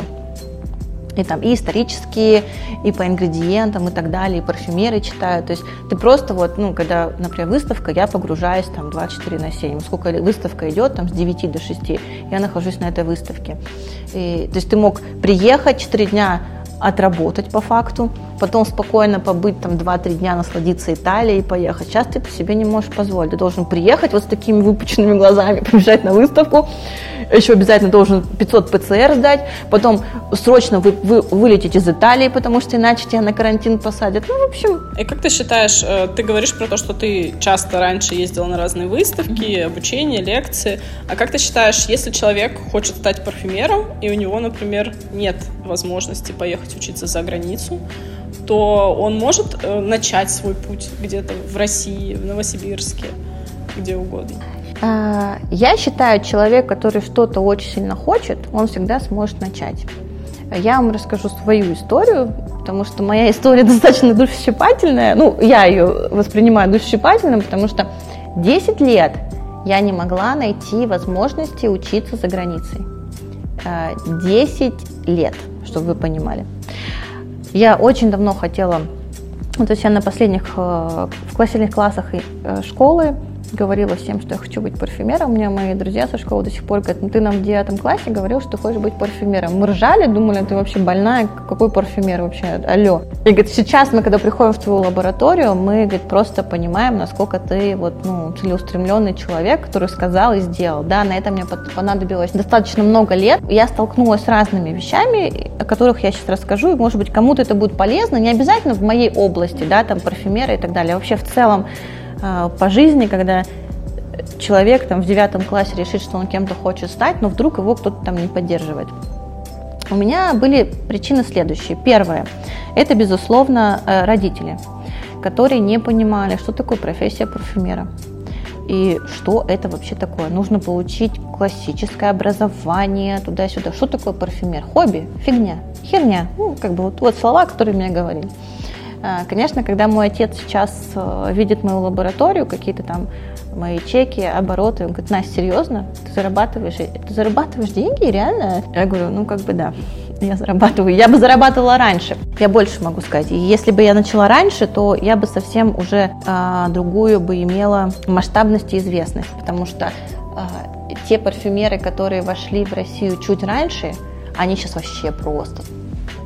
S3: и там и исторические, и по ингредиентам и так далее, и парфюмеры читают. То есть ты просто вот, ну, когда, например, выставка, я погружаюсь там 24 на 7. Сколько выставка идет, там с 9 до 6, я нахожусь на этой выставке. И, то есть ты мог приехать 4 дня отработать по факту, потом спокойно побыть там 2-3 дня, насладиться Италией и поехать. Сейчас ты себе не можешь позволить. Ты должен приехать вот с такими выпученными глазами, *laughs* приезжать на выставку, еще обязательно должен 500 ПЦР сдать, потом срочно вы, вы, вылететь из Италии, потому что иначе тебя на карантин посадят. Ну, в общем...
S2: И как ты считаешь, э, ты говоришь про то, что ты часто раньше ездила на разные выставки, обучение, лекции, а как ты считаешь, если человек хочет стать парфюмером, и у него, например, нет возможности поехать учиться за границу, то он может э, начать свой путь где-то в России, в Новосибирске, где угодно?
S3: А, я считаю, человек, который что-то очень сильно хочет, он всегда сможет начать. Я вам расскажу свою историю, потому что моя *laughs* история достаточно душесчипательная. Ну, я ее воспринимаю душесчипательно, потому что 10 лет я не могла найти возможности учиться за границей. 10 а, лет, чтобы вы понимали. Я очень давно хотела, то есть я на последних, э, в классных классах э, школы говорила всем, что я хочу быть парфюмером. У меня мои друзья со школы до сих пор говорят, ну ты нам в девятом классе говорил, что хочешь быть парфюмером. Мы ржали, думали, ты вообще больная, какой парфюмер вообще, алло. И говорит, сейчас мы, когда приходим в твою лабораторию, мы, говорит, просто понимаем, насколько ты вот, ну, целеустремленный человек, который сказал и сделал. Да, на это мне понадобилось достаточно много лет. Я столкнулась с разными вещами, о которых я сейчас расскажу, и, может быть, кому-то это будет полезно, не обязательно в моей области, да, там, парфюмеры и так далее, вообще в целом по жизни, когда человек там в девятом классе решит, что он кем-то хочет стать, но вдруг его кто-то там не поддерживает. У меня были причины следующие. Первое – это, безусловно, э, родители, которые не понимали, что такое профессия парфюмера и что это вообще такое. Нужно получить классическое образование туда-сюда. Что такое парфюмер? Хобби? Фигня? Херня? Ну, как бы вот, вот слова, которые мне говорили. А, конечно, когда мой отец сейчас э, видит мою лабораторию, какие-то там мои чеки, обороты, он говорит, Настя, серьезно? Ты зарабатываешь, ты зарабатываешь деньги, реально? Я говорю, ну как бы да, я зарабатываю. Я бы зарабатывала раньше, я больше могу сказать. И если бы я начала раньше, то я бы совсем уже а, другую бы имела масштабность и известность, потому что а, те парфюмеры, которые вошли в Россию чуть раньше, они сейчас вообще просто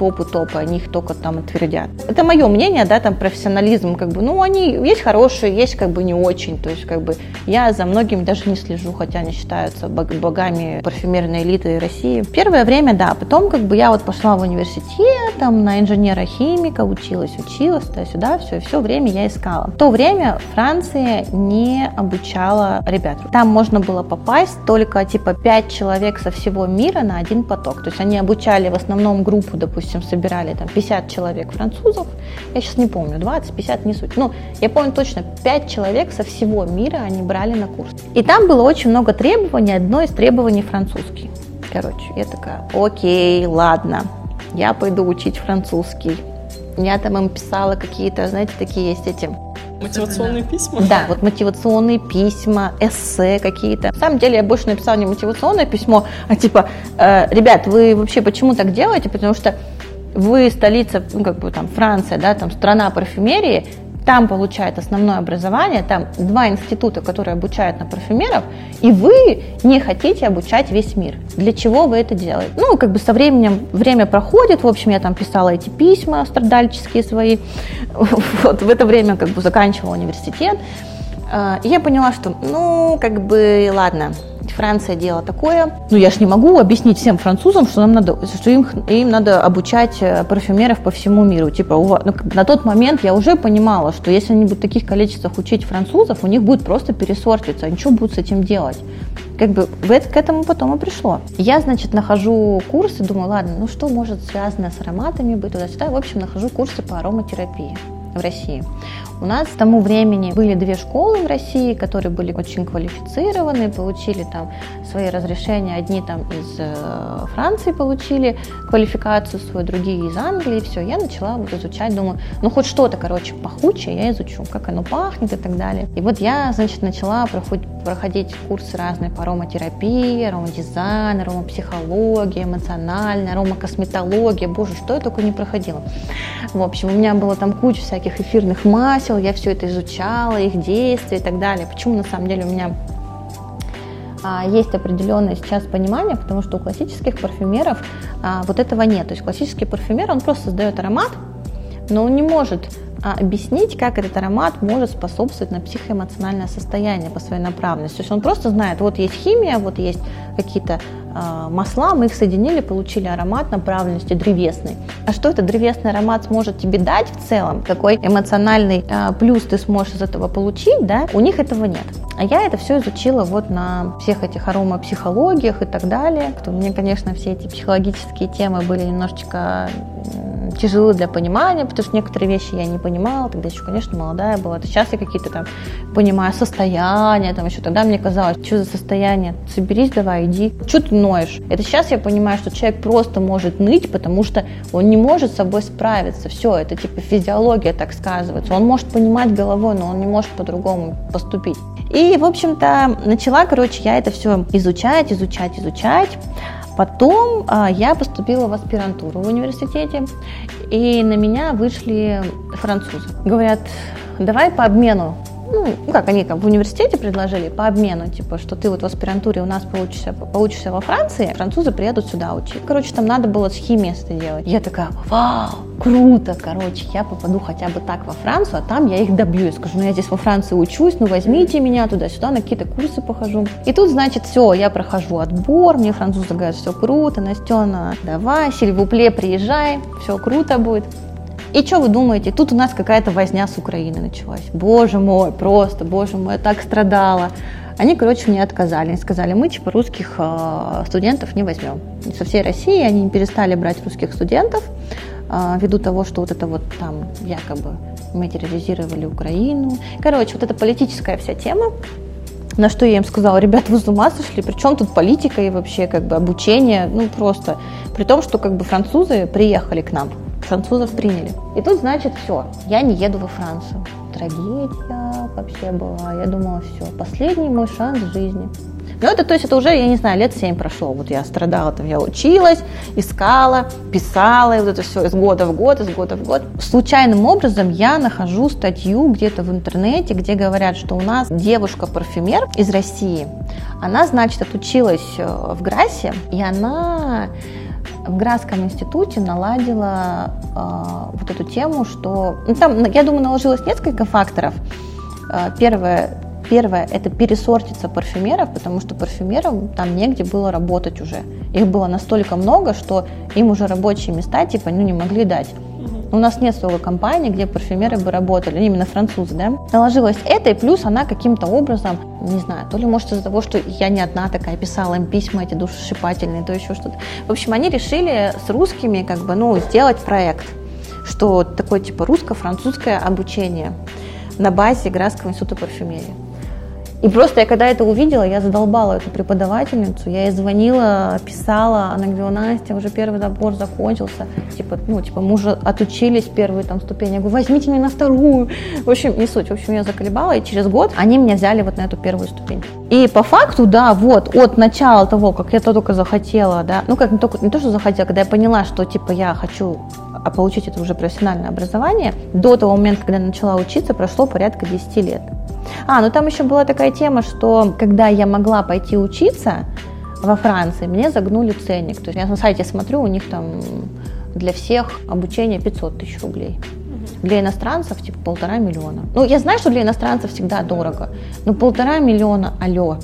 S3: топы топы, они их только там утвердят. Это мое мнение, да, там профессионализм, как бы, ну, они есть хорошие, есть как бы не очень, то есть как бы я за многими даже не слежу, хотя они считаются богами парфюмерной элиты России. Первое время, да, потом как бы я вот пошла в университет, там на инженера-химика училась, училась, туда-сюда, все, и все время я искала. В то время Франция не обучала ребят. Там можно было попасть только типа 5 человек со всего мира на один поток. То есть они обучали в основном группу, допустим, собирали там 50 человек французов, я сейчас не помню, 20, 50, не суть. Ну, я помню точно, 5 человек со всего мира они брали на курс. И там было очень много требований, одно из требований французский. Короче, я такая, окей, ладно, я пойду учить французский. Я там им писала какие-то, знаете, такие есть эти
S2: Мотивационные письма?
S3: Да, вот мотивационные письма, эссе какие-то. На самом деле я больше написала не мотивационное письмо, а типа, э, ребят, вы вообще почему так делаете? Потому что вы столица, ну, как бы там Франция, да, там страна парфюмерии, там получает основное образование, там два института, которые обучают на парфюмеров, и вы не хотите обучать весь мир. Для чего вы это делаете? Ну, как бы со временем время проходит, в общем, я там писала эти письма страдальческие свои, *laughs* вот в это время как бы заканчивала университет, а, и я поняла, что, ну, как бы, ладно, Франция дело такое. Ну, я ж не могу объяснить всем французам, что нам надо, что им, им надо обучать э, парфюмеров по всему миру. Типа, у, ну, на тот момент я уже понимала, что если они будут в таких количествах учить французов, у них будет просто пересортиться. Они что будут с этим делать? Как бы к этому потом и пришло. Я, значит, нахожу курсы, думаю, ладно, ну что может связано с ароматами быть туда-сюда. В общем, нахожу курсы по ароматерапии в России. У нас к тому времени были две школы в России, которые были очень квалифицированы, получили там свои разрешения. Одни там из э, Франции получили квалификацию свою, другие из Англии. Все, я начала вот изучать, думаю, ну хоть что-то, короче, пахучее я изучу, как оно пахнет и так далее. И вот я, значит, начала проходить, проходить курсы разные по ароматерапии, аромадизайн, аромапсихология, эмоциональная, аромакосметология. Боже, что я только не проходила. В общем, у меня было там куча всяких эфирных масел, весело, я все это изучала, их действия и так далее. Почему на самом деле у меня а, есть определенное сейчас понимание, потому что у классических парфюмеров а, вот этого нет. То есть классический парфюмер, он просто создает аромат, но он не может а, объяснить, как этот аромат может способствовать на психоэмоциональное состояние по своей направленности. То есть он просто знает, вот есть химия, вот есть какие-то масла, мы их соединили, получили аромат направленности древесный. А что этот древесный аромат сможет тебе дать в целом, какой эмоциональный э, плюс ты сможешь из этого получить, да, у них этого нет. А я это все изучила вот на всех этих аромапсихологиях и так далее. Мне, конечно, все эти психологические темы были немножечко тяжело для понимания, потому что некоторые вещи я не понимала, тогда еще, конечно, молодая была. Сейчас я какие-то там понимаю состояния, там еще тогда мне казалось, что за состояние, соберись давай, иди, что ты ноешь? Это сейчас я понимаю, что человек просто может ныть, потому что он не может с собой справиться, все, это типа физиология так сказывается, он может понимать головой, но он не может по-другому поступить. И, в общем-то, начала, короче, я это все изучать, изучать, изучать. Потом а, я поступила в аспирантуру в университете, и на меня вышли французы. Говорят, давай по обмену ну, как они там в университете предложили по обмену, типа, что ты вот в аспирантуре у нас получишься, получишься во Франции, французы приедут сюда учить. Короче, там надо было с это делать. Я такая, вау, круто, короче, я попаду хотя бы так во Францию, а там я их добью. Я скажу, ну я здесь во Франции учусь, ну возьмите меня туда-сюда, на какие-то курсы похожу. И тут, значит, все, я прохожу отбор, мне французы говорят, все круто, Настена, давай, Сильвупле, приезжай, все круто будет. И что вы думаете, тут у нас какая-то возня с Украиной началась. Боже мой, просто, боже мой, я так страдала. Они, короче, мне отказали. Они сказали, мы типа русских э, студентов не возьмем. Со всей России они перестали брать русских студентов э, ввиду того, что вот это вот там якобы мы терроризировали Украину. Короче, вот эта политическая вся тема, на что я им сказала, ребят, вы с ума сошли, при чем тут политика и вообще как бы обучение, ну просто, при том, что как бы французы приехали к нам, французов приняли. И тут, значит, все, я не еду во Францию. Трагедия вообще была. Я думала, все, последний мой шанс в жизни. Ну, это, то есть, это уже, я не знаю, лет семь прошло. Вот я страдала, там, я училась, искала, писала, и вот это все из года в год, из года в год. Случайным образом я нахожу статью где-то в интернете, где говорят, что у нас девушка-парфюмер из России, она, значит, отучилась э, в Грасе, и она в Градском институте наладила э, вот эту тему, что ну, там, я думаю, наложилось несколько факторов. Э, первое, первое – это пересортиться парфюмеров, потому что парфюмерам там негде было работать уже. Их было настолько много, что им уже рабочие места типа ну, не могли дать. У нас нет столько компаний, где парфюмеры бы работали, именно французы, да. Наложилось это, и плюс она каким-то образом, не знаю, то ли может из-за того, что я не одна такая писала им письма эти душесшипательные, то еще что-то. В общем, они решили с русскими как бы, ну, сделать проект, что такое типа русско-французское обучение на базе Градского института парфюмерии. И просто я когда это увидела, я задолбала эту преподавательницу, я ей звонила, писала, она говорила, Настя, уже первый набор закончился, типа, ну, типа, мы уже отучились первые там ступени, я говорю, возьмите меня на вторую, в общем, не суть, в общем, я заколебала, и через год они меня взяли вот на эту первую ступень. И по факту, да, вот, от начала того, как я то только захотела, да, ну, как не, только, не то, что захотела, когда я поняла, что, типа, я хочу а получить это уже профессиональное образование, до того момента, когда я начала учиться, прошло порядка 10 лет. А, ну там еще была такая тема, что когда я могла пойти учиться во Франции, мне загнули ценник. То есть я на сайте смотрю, у них там для всех обучение 500 тысяч рублей. Для иностранцев типа полтора миллиона. Ну, я знаю, что для иностранцев всегда дорого, но полтора миллиона, алло,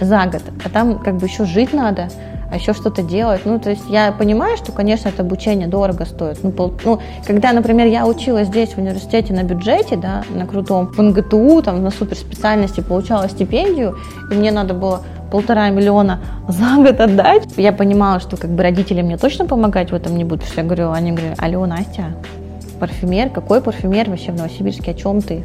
S3: за год. А там как бы еще жить надо а еще что-то делать. Ну, то есть я понимаю, что, конечно, это обучение дорого стоит. Ну, пол, ну, когда, например, я училась здесь в университете на бюджете, да, на крутом, в НГТУ, там, на суперспециальности получала стипендию, и мне надо было полтора миллиона за год отдать. Я понимала, что как бы родители мне точно помогать в этом не будут, потому что я говорю, они говорят, алло, Настя, парфюмер, какой парфюмер вообще в Новосибирске, о чем ты?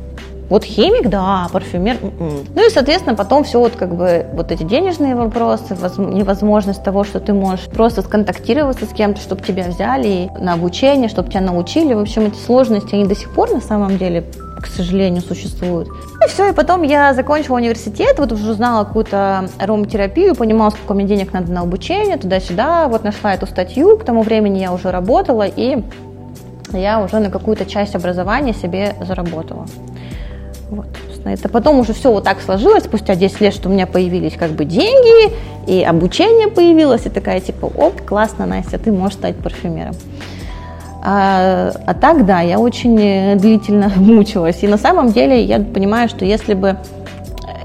S3: Вот химик, да, парфюмер. М-м. Ну и, соответственно, потом все вот как бы вот эти денежные вопросы, невозможность того, что ты можешь просто сконтактироваться с кем-то, чтобы тебя взяли на обучение, чтобы тебя научили. В общем, эти сложности, они до сих пор на самом деле к сожалению, существуют. Ну и все, и потом я закончила университет, вот уже узнала какую-то ароматерапию, понимала, сколько мне денег надо на обучение, туда-сюда, вот нашла эту статью, к тому времени я уже работала, и я уже на какую-то часть образования себе заработала. Вот, собственно, это потом уже все вот так сложилось, спустя 10 лет, что у меня появились как бы деньги, и обучение появилось, и такая типа, оп, классно, Настя, ты можешь стать парфюмером. А, а так, да, я очень э, длительно *laughs* мучилась. И на самом деле я понимаю, что если бы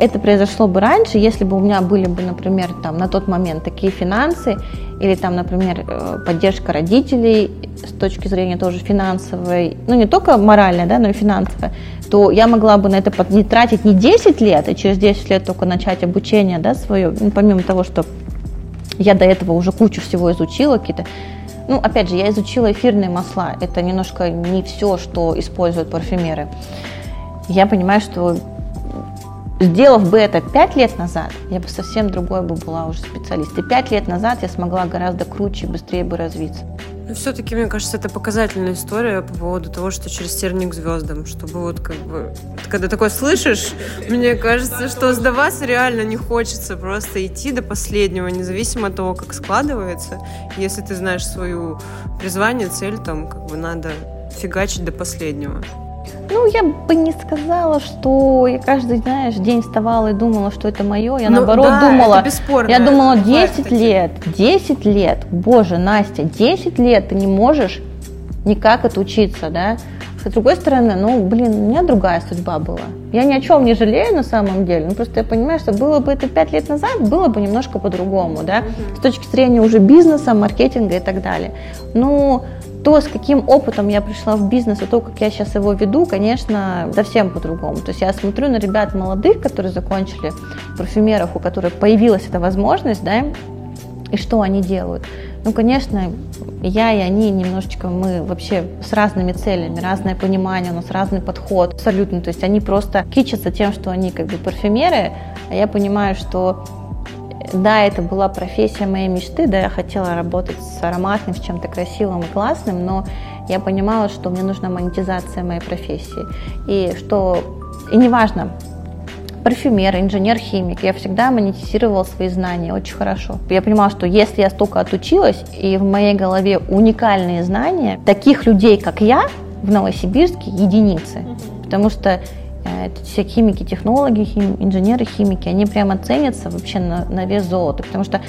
S3: это произошло бы раньше, если бы у меня были бы, например, там на тот момент такие финансы, или там, например, э, поддержка родителей с точки зрения тоже финансовой, ну не только моральной, да, но и финансовой, то я могла бы на это не тратить не 10 лет, и через 10 лет только начать обучение да, свое, ну, помимо того, что я до этого уже кучу всего изучила, какие-то ну, опять же, я изучила эфирные масла. Это немножко не все, что используют парфюмеры. Я понимаю, что сделав бы это 5 лет назад, я бы совсем другой бы была уже специалист. И 5 лет назад я смогла гораздо круче, быстрее бы развиться.
S1: Но все-таки, мне кажется, это показательная история по поводу того, что через терник звездам, чтобы вот как бы... Когда такое слышишь, мне кажется, что сдаваться реально не хочется, просто идти до последнего, независимо от того, как складывается. Если ты знаешь свою призвание, цель, там как бы надо фигачить до последнего.
S3: Ну, я бы не сказала, что я каждый, знаешь, день вставала и думала, что это мое. Я ну, наоборот да, думала. Бесспорно. Я думала, 10 лет, 10 лет. Боже, Настя, 10 лет ты не можешь никак отучиться, да? С другой стороны, ну, блин, у меня другая судьба была. Я ни о чем не жалею на самом деле. Ну, просто я понимаю, что было бы это 5 лет назад, было бы немножко по-другому, да? С точки зрения уже бизнеса, маркетинга и так далее. Ну, то, с каким опытом я пришла в бизнес, и то, как я сейчас его веду, конечно, совсем по-другому. То есть я смотрю на ребят молодых, которые закончили парфюмеров, у которых появилась эта возможность, да, и что они делают. Ну, конечно, я и они немножечко, мы вообще с разными целями, разное понимание, у нас разный подход, абсолютно. То есть они просто кичатся тем, что они как бы парфюмеры, а я понимаю, что да, это была профессия моей мечты, да, я хотела работать с ароматным, с чем-то красивым и классным, но я понимала, что мне нужна монетизация моей профессии. И что, и неважно, парфюмер, инженер, химик, я всегда монетизировала свои знания очень хорошо. Я понимала, что если я столько отучилась, и в моей голове уникальные знания, таких людей, как я, в Новосибирске единицы. Потому что Э, все химики, технологи, хим, инженеры, химики, они прямо ценятся вообще на, на вес золота, потому что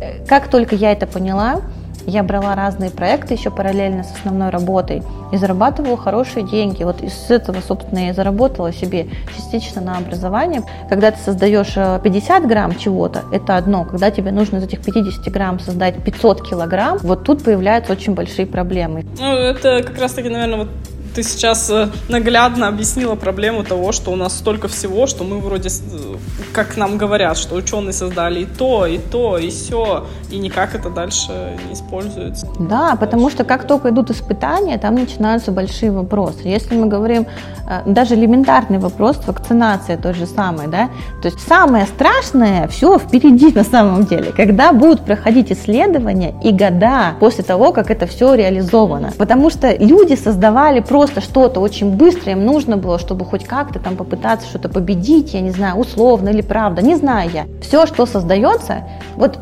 S3: э, как только я это поняла, я брала разные проекты еще параллельно с основной работой и зарабатывала хорошие деньги. Вот из этого, собственно, я заработала себе частично на образование. Когда ты создаешь 50 э, грамм чего-то, это одно. Когда тебе нужно из этих 50 грамм создать 500 килограмм, вот тут появляются очень большие проблемы.
S2: Ну, это как раз-таки, наверное, вот ты сейчас э, наглядно объяснила проблему того, что у нас столько всего, что мы вроде, э, как нам говорят, что ученые создали и то, и то, и все, и никак это дальше не используется.
S3: Да, потому что как только идут испытания, там начинаются большие вопросы. Если мы говорим э, даже элементарный вопрос, вакцинация тот же самый, да, то есть самое страшное все впереди на самом деле, когда будут проходить исследования и года после того, как это все реализовано. Потому что люди создавали просто просто что-то очень быстро, им нужно было, чтобы хоть как-то там попытаться что-то победить, я не знаю, условно или правда, не знаю я. Все, что создается, вот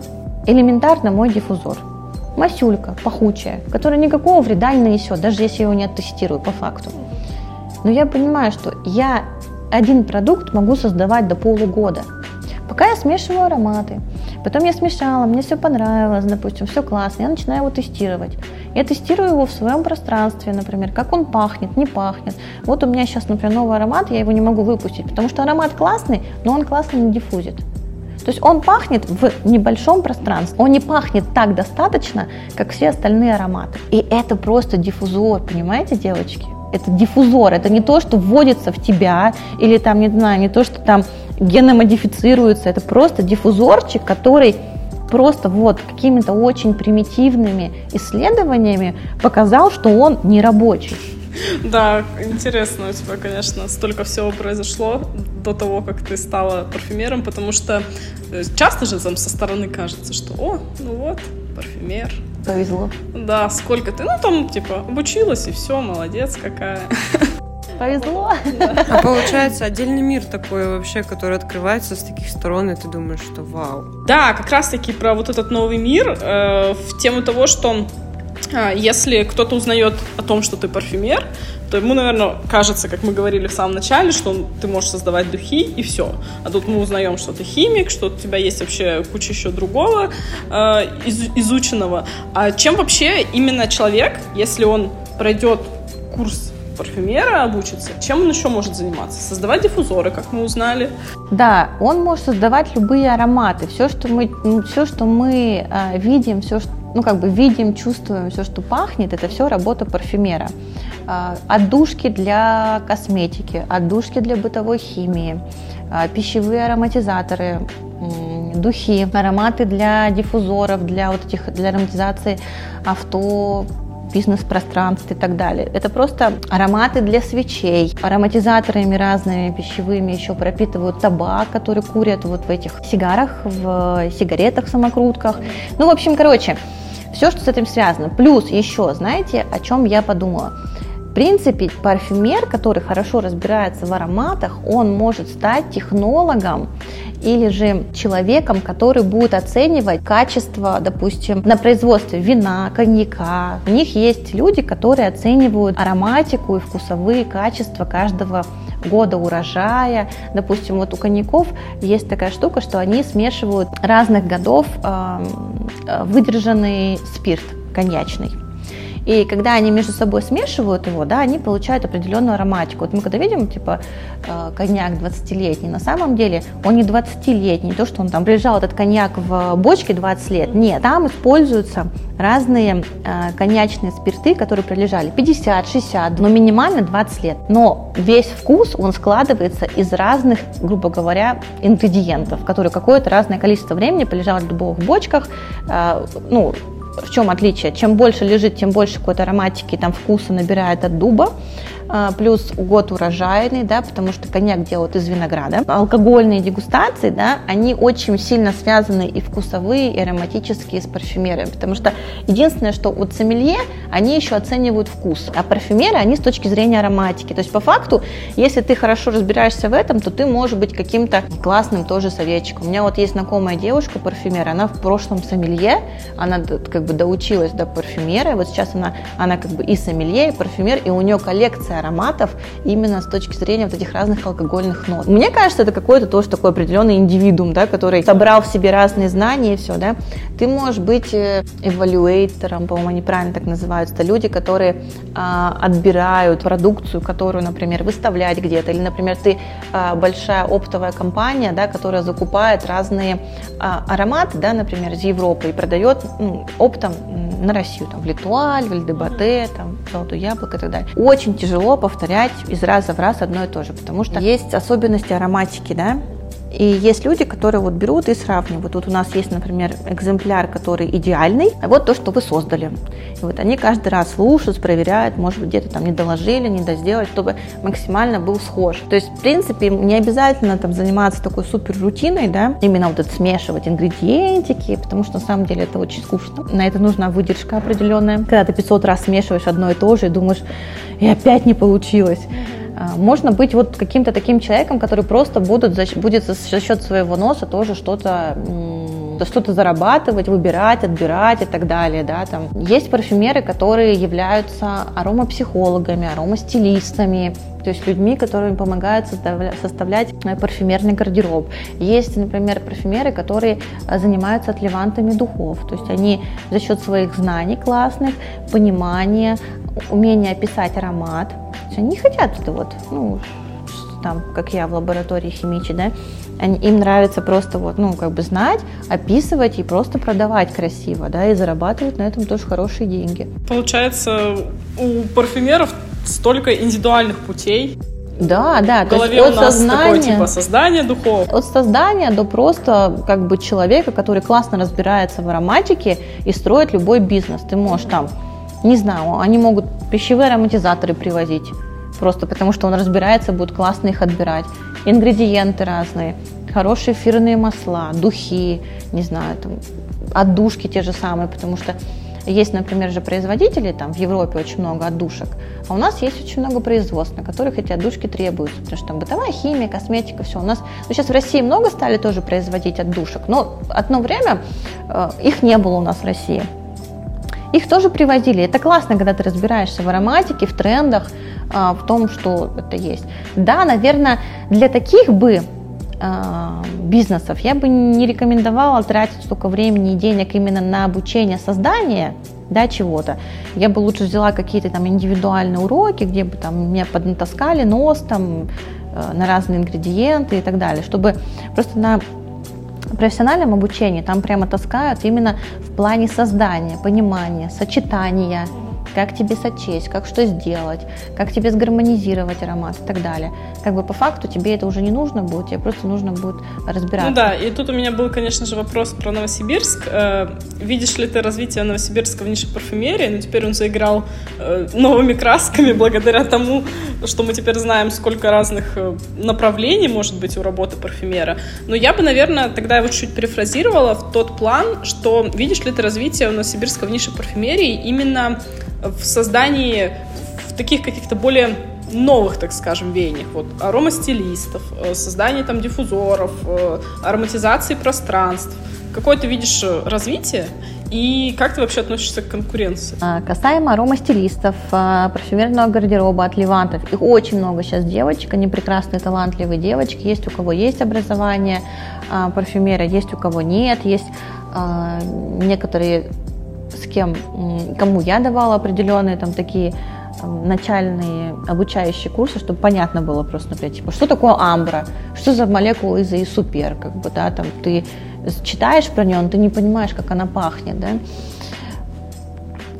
S3: элементарно мой диффузор. Масюлька, пахучая, которая никакого вреда не нанесет, даже если я его не оттестирую по факту. Но я понимаю, что я один продукт могу создавать до полугода. Пока я смешиваю ароматы. Потом я смешала, мне все понравилось, допустим, все классно, я начинаю его тестировать. Я тестирую его в своем пространстве, например, как он пахнет, не пахнет. Вот у меня сейчас, например, новый аромат, я его не могу выпустить, потому что аромат классный, но он классно не диффузит. То есть он пахнет в небольшом пространстве. Он не пахнет так достаточно, как все остальные ароматы. И это просто диффузор, понимаете, девочки? Это диффузор, это не то, что вводится в тебя, или там, не знаю, не то, что там геномодифицируется, это просто диффузорчик, который просто вот какими-то очень примитивными исследованиями показал, что он не рабочий.
S2: Да, интересно у тебя, конечно, столько всего произошло до того, как ты стала парфюмером, потому что э, часто же там со стороны кажется, что о, ну вот, парфюмер.
S3: Повезло.
S2: Да, сколько ты, ну там, типа, обучилась и все, молодец какая. *laughs*
S3: повезло.
S1: А получается отдельный мир такой вообще, который открывается с таких сторон, и ты думаешь, что вау.
S2: Да, как раз-таки про вот этот новый мир э, в тему того, что э, если кто-то узнает о том, что ты парфюмер, то ему, наверное, кажется, как мы говорили в самом начале, что ты можешь создавать духи и все. А тут мы узнаем, что ты химик, что у тебя есть вообще куча еще другого э, из, изученного. А чем вообще именно человек, если он пройдет курс парфюмера обучится, чем он еще может заниматься? Создавать диффузоры, как мы узнали.
S3: Да, он может создавать любые ароматы. Все, что мы, ну, все, что мы э, видим, все, что, ну, как бы видим, чувствуем, все, что пахнет, это все работа парфюмера. Э, отдушки для косметики, отдушки для бытовой химии, э, пищевые ароматизаторы, духи, ароматы для диффузоров, для вот этих, для ароматизации авто, бизнес-пространств и так далее. Это просто ароматы для свечей. Ароматизаторами разными пищевыми еще пропитывают табак, который курят вот в этих сигарах, в сигаретах, самокрутках. Ну, в общем, короче, все, что с этим связано. Плюс еще, знаете, о чем я подумала? В принципе, парфюмер, который хорошо разбирается в ароматах, он может стать технологом или же человеком, который будет оценивать качество, допустим, на производстве вина, коньяка. У них есть люди, которые оценивают ароматику и вкусовые качества каждого года урожая. Допустим, вот у коньяков есть такая штука, что они смешивают разных годов э, выдержанный спирт коньячный. И когда они между собой смешивают его, да, они получают определенную ароматику. Вот мы когда видим, типа, э, коньяк 20-летний, на самом деле он не 20-летний, то, что он там лежал этот коньяк в бочке 20 лет. Нет, там используются разные э, коньячные спирты, которые пролежали 50, 60, но минимально 20 лет. Но весь вкус, он складывается из разных, грубо говоря, ингредиентов, которые какое-то разное количество времени полежали в дубовых бочках, э, ну, в чем отличие? Чем больше лежит, тем больше какой-то ароматики, там вкуса набирает от дуба. А, плюс год урожайный, да, потому что коньяк делают из винограда. Алкогольные дегустации, да, они очень сильно связаны и вкусовые, и ароматические с парфюмерами, потому что единственное, что у сомелье, они еще оценивают вкус, а парфюмеры, они с точки зрения ароматики. То есть по факту, если ты хорошо разбираешься в этом, то ты можешь быть каким-то классным тоже советчиком. У меня вот есть знакомая девушка, парфюмер, она в прошлом сомелье, она как бы доучилась до парфюмера, вот сейчас она, она как бы и сомелье, и парфюмер, и у нее коллекция ароматов именно с точки зрения вот этих разных алкогольных нот. Мне кажется, это какой-то тоже такой определенный индивидуум, да, который собрал в себе разные знания и все, да. Ты можешь быть э, эвалюэйтором, по-моему, они правильно так называются, это люди, которые а, отбирают продукцию, которую, например, выставлять где-то, или, например, ты а, большая оптовая компания, да, которая закупает разные а, ароматы, да, например, из Европы и продает ну, оптом на Россию, там, в Литуаль, в Льдебате, там, Золотое яблоко и так далее. Очень тяжело повторять из раза в раз одно и то же, потому что есть особенности ароматики, да, и есть люди, которые вот берут и сравнивают. Вот у нас есть, например, экземпляр, который идеальный, а вот то, что вы создали. И вот они каждый раз слушают, проверяют, может быть, где-то там не доложили, не досделали, чтобы максимально был схож. То есть, в принципе, не обязательно там заниматься такой супер рутиной, да, именно вот это смешивать ингредиентики, потому что на самом деле это очень скучно. На это нужна выдержка определенная. Когда ты 500 раз смешиваешь одно и то же и думаешь, и опять не получилось. А, можно быть вот каким-то таким человеком, который просто будут за, будет за счет своего носа тоже что-то что-то зарабатывать, выбирать, отбирать и так далее. Да, там. Есть парфюмеры, которые являются аромапсихологами, аромастилистами, то есть людьми, которые помогают составлять э, парфюмерный гардероб. Есть, например, парфюмеры, которые э, занимаются отливантами духов, то есть они за счет своих знаний классных, понимания, умения описать аромат, они не хотят это вот, ну, там, как я в лаборатории химичи, да, они, им нравится просто вот, ну, как бы знать, описывать и просто продавать красиво, да, и зарабатывать на этом тоже хорошие деньги.
S2: Получается, у парфюмеров столько индивидуальных путей.
S3: Да, да.
S2: В голове то есть у нас сознания, такое типа создание духов.
S3: От создания до просто как бы человека, который классно разбирается в ароматике и строит любой бизнес. Ты можешь там, не знаю, они могут пищевые ароматизаторы привозить просто потому что он разбирается, будет классно их отбирать. Ингредиенты разные, хорошие эфирные масла, духи, не знаю, там, отдушки те же самые, потому что есть, например, же производители, там в Европе очень много отдушек, а у нас есть очень много производств, на которых эти отдушки требуются, потому что там бытовая химия, косметика, все. У нас ну, сейчас в России много стали тоже производить отдушек, но одно время э, их не было у нас в России. Их тоже привозили. Это классно, когда ты разбираешься в ароматике, в трендах, а, в том, что это есть. Да, наверное, для таких бы а, бизнесов я бы не рекомендовала тратить столько времени и денег именно на обучение создания да, чего-то. Я бы лучше взяла какие-то там индивидуальные уроки, где бы там меня поднатаскали нос там э, на разные ингредиенты и так далее, чтобы просто на профессиональном обучении там прямо таскают именно в плане создания, понимания, сочетания, как тебе сочесть, как что сделать, как тебе сгармонизировать аромат и так далее. Как бы по факту тебе это уже не нужно будет, тебе просто нужно будет разбираться.
S2: Ну да, и тут у меня был, конечно же, вопрос про Новосибирск. Э, видишь ли ты развитие Новосибирска в нише парфюмерии? Ну, теперь он заиграл э, новыми красками благодаря тому, что мы теперь знаем, сколько разных э, направлений может быть у работы парфюмера. Но я бы, наверное, тогда его чуть перефразировала в тот план, что видишь ли ты развитие у Новосибирска в нише парфюмерии именно в создании в таких каких-то более новых, так скажем, веяниях. Вот аромастилистов, э, создание там диффузоров, э, ароматизации пространств. Какое ты видишь э, развитие и как ты вообще относишься к конкуренции?
S3: А, касаемо аромастилистов, а, парфюмерного гардероба от Левантов, их очень много сейчас девочек, они прекрасные, талантливые девочки, есть у кого есть образование а, парфюмера, есть у кого нет, есть некоторые с кем, кому я давала определенные там такие начальные обучающие курсы, чтобы понятно было просто, например, типа, что такое амбра, что за молекула из и супер, как бы, да, там ты читаешь про нее, но ты не понимаешь, как она пахнет, да.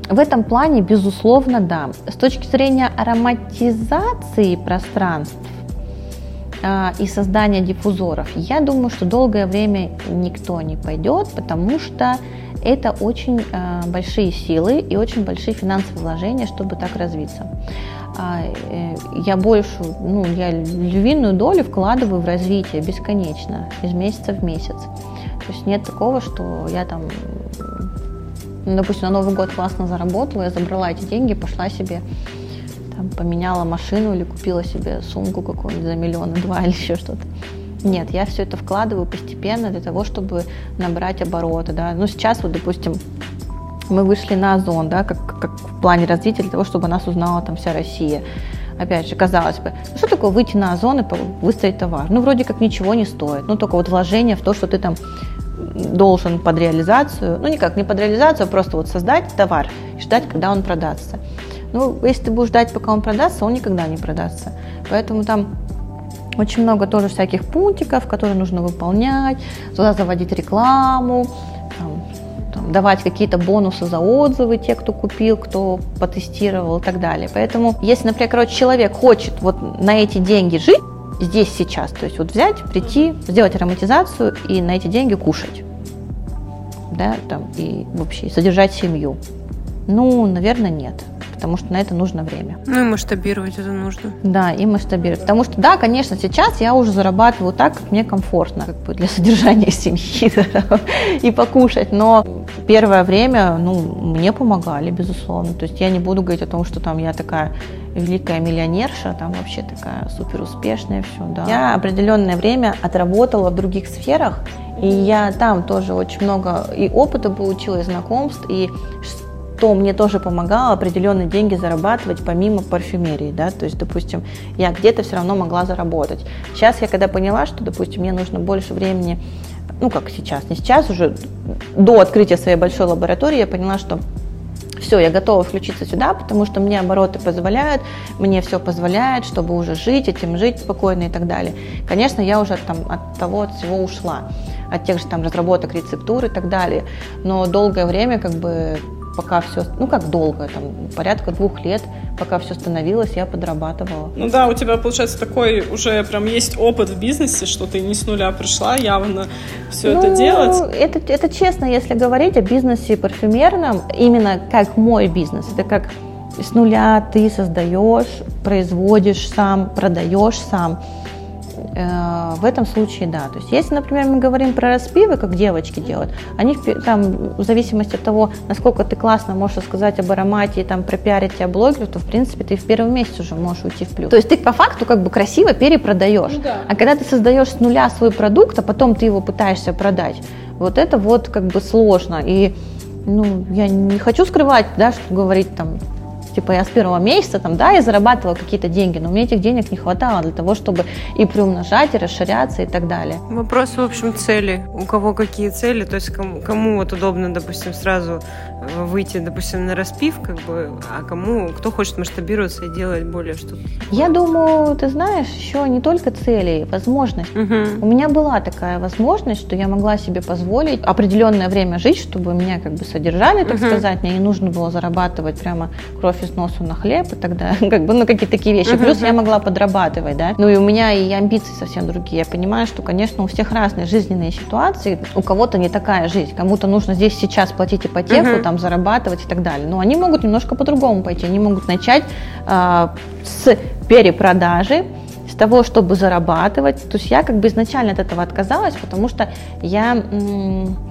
S3: В этом плане, безусловно, да. С точки зрения ароматизации пространств э, и создания диффузоров, я думаю, что долгое время никто не пойдет, потому что это очень э, большие силы и очень большие финансовые вложения, чтобы так развиться. А, э, я больше, ну, я львиную долю вкладываю в развитие бесконечно, из месяца в месяц. То есть нет такого, что я там, ну, допустим, на Новый год классно заработала, я забрала эти деньги, пошла себе там, поменяла машину или купила себе сумку какую-нибудь за миллион два или еще что-то. Нет, я все это вкладываю постепенно для того, чтобы набрать обороты. Да. Ну, сейчас вот, допустим, мы вышли на Озон, да, как, как в плане развития, для того, чтобы нас узнала там вся Россия. опять же, казалось бы, ну что такое выйти на Озон и выставить товар? Ну, вроде как ничего не стоит. Ну, только вот вложение в то, что ты там должен под реализацию, ну, никак не под реализацию, а просто вот создать товар и ждать, когда он продастся. Ну, если ты будешь ждать, пока он продастся, он никогда не продастся. Поэтому там очень много тоже всяких пунктиков, которые нужно выполнять, туда заводить рекламу, там, там, давать какие-то бонусы за отзывы, те, кто купил, кто потестировал и так далее. Поэтому, если, например, короче, человек хочет вот на эти деньги жить, здесь сейчас, то есть вот взять, прийти, сделать ароматизацию и на эти деньги кушать, да, там, и вообще содержать семью, ну, наверное, нет потому что на это нужно время.
S1: Ну и масштабировать это нужно.
S3: Да, и масштабировать. Потому что, да, конечно, сейчас я уже зарабатываю так, как мне комфортно, как бы для содержания *laughs* семьи и покушать, но первое время, ну, мне помогали, безусловно. То есть я не буду говорить о том, что там я такая великая миллионерша, там вообще такая супер успешная, все, да. Я определенное время отработала в других сферах, и я там тоже очень много и опыта получила, и знакомств, и то мне тоже помогало определенные деньги зарабатывать помимо парфюмерии, да, то есть, допустим, я где-то все равно могла заработать. Сейчас я когда поняла, что, допустим, мне нужно больше времени, ну, как сейчас, не сейчас, уже до открытия своей большой лаборатории я поняла, что все, я готова включиться сюда, потому что мне обороты позволяют, мне все позволяет, чтобы уже жить, этим жить спокойно и так далее. Конечно, я уже там от того, от всего ушла, от тех же там разработок рецептур и так далее. Но долгое время как бы пока все, ну как долго, там порядка двух лет, пока все становилось, я подрабатывала.
S2: Ну да, у тебя получается такой уже прям есть опыт в бизнесе, что ты не с нуля пришла явно все ну, это делать.
S3: Это, это честно, если говорить о бизнесе парфюмерном, именно как мой бизнес, это как с нуля ты создаешь, производишь сам, продаешь сам. Э, в этом случае да. То есть если, например, мы говорим про распивы, как девочки делают, они там в зависимости от того, насколько ты классно можешь рассказать об аромате там пропиарить тебя блогеру, то в принципе ты в первый месяц уже можешь уйти в плюс. То есть ты по факту как бы красиво перепродаешь. Ну, да. А когда ты создаешь с нуля свой продукт, а потом ты его пытаешься продать, вот это вот как бы сложно. И ну, я не хочу скрывать, да, что говорить там Типа я с первого месяца там, да, я зарабатывала какие-то деньги, но мне этих денег не хватало для того, чтобы и приумножать, и расширяться и так далее.
S1: Вопрос, в общем, цели. У кого какие цели, то есть кому, кому вот удобно, допустим, сразу выйти, допустим, на распив, как бы, а кому, кто хочет масштабироваться и делать более что-то?
S3: Я думаю, ты знаешь, еще не только цели, возможность. Угу. У меня была такая возможность, что я могла себе позволить определенное время жить, чтобы меня как бы содержали, так угу. сказать, мне не нужно было зарабатывать прямо кровь из носу на хлеб, и тогда *laughs* как бы, ну, какие-то такие вещи. Плюс я могла подрабатывать, да. Ну, и у меня и амбиции совсем другие. Я понимаю, что, конечно, у всех разные жизненные ситуации. У кого-то не такая жизнь. Кому-то нужно здесь сейчас платить ипотеку, там, зарабатывать и так далее. Но они могут немножко по-другому пойти. Они могут начать э, с перепродажи, с того, чтобы зарабатывать. То есть я как бы изначально от этого отказалась, потому что я... М-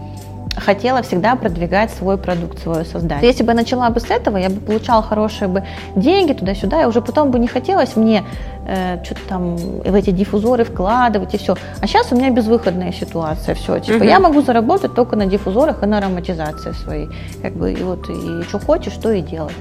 S3: хотела всегда продвигать свой продукт, свое создание. Если бы я начала бы с этого, я бы получала хорошие бы деньги туда-сюда, и уже потом бы не хотелось мне э, что-то там в эти диффузоры вкладывать и все. А сейчас у меня безвыходная ситуация, все. Типа угу. я могу заработать только на диффузорах и на ароматизации своей. Как бы и вот и что хочешь, то и делай.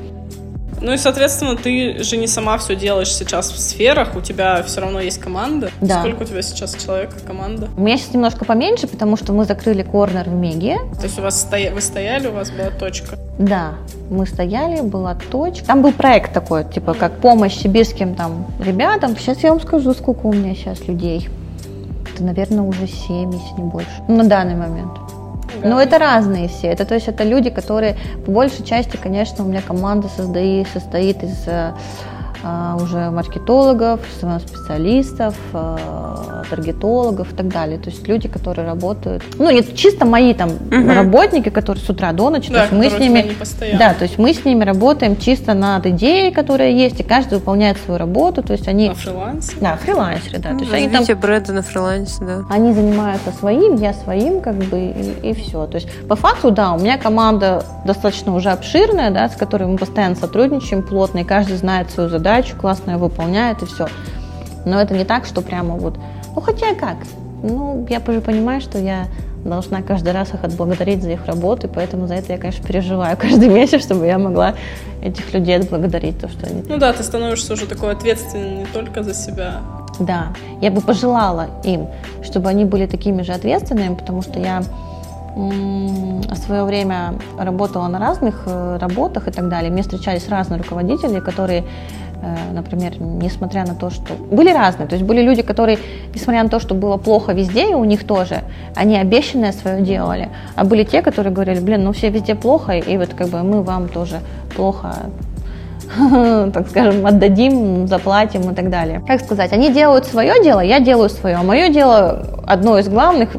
S2: Ну и, соответственно, ты же не сама все делаешь сейчас в сферах, у тебя все равно есть команда. Да. Сколько у тебя сейчас человек команда?
S3: У меня сейчас немножко поменьше, потому что мы закрыли корнер в Меге.
S2: То есть у вас стоя... вы стояли, у вас была точка?
S3: Да, мы стояли, была точка. Там был проект такой, типа как помощь сибирским там ребятам. Сейчас я вам скажу, сколько у меня сейчас людей. Это, наверное, уже 7, если не больше. На данный момент. Но это разные все. Это, то есть это люди, которые по большей части, конечно, у меня команда создает, состоит из э, уже маркетологов, специалистов, а, таргетологов и так далее. То есть люди, которые работают, ну не чисто мои там угу. работники, которые с утра до ночи,
S2: да,
S3: то есть мы с ними, да, то есть мы с ними работаем чисто над идеей, которая есть, и каждый выполняет свою работу, то есть они
S2: на фрилансе,
S3: да, фрилансеры, да,
S1: ну,
S3: то есть
S1: они там бренда на фрилансе, да,
S3: они занимаются своим, я своим, как бы и, и все. То есть по факту, да, у меня команда достаточно уже обширная, да, с которой мы постоянно сотрудничаем плотно, и каждый знает свою задачу задачу, классно ее выполняет и все. Но это не так, что прямо вот... Ну, хотя как? Ну, я уже понимаю, что я должна каждый раз их отблагодарить за их работу, и поэтому за это я, конечно, переживаю каждый *laughs* месяц, чтобы я могла этих людей отблагодарить, то, что они...
S2: Ну да, ты становишься уже такой ответственной не только за себя.
S3: Да, я бы пожелала им, чтобы они были такими же ответственными, потому что я в свое время работала на разных э, работах и так далее. Мне встречались разные руководители, которые например, несмотря на то, что... Были разные, то есть были люди, которые, несмотря на то, что было плохо везде, и у них тоже, они обещанное свое делали, а были те, которые говорили, блин, ну все везде плохо, и вот как бы мы вам тоже плохо *laughs* так скажем, отдадим, заплатим и так далее. Как сказать, они делают свое дело, я делаю свое. А мое дело, одно из главных,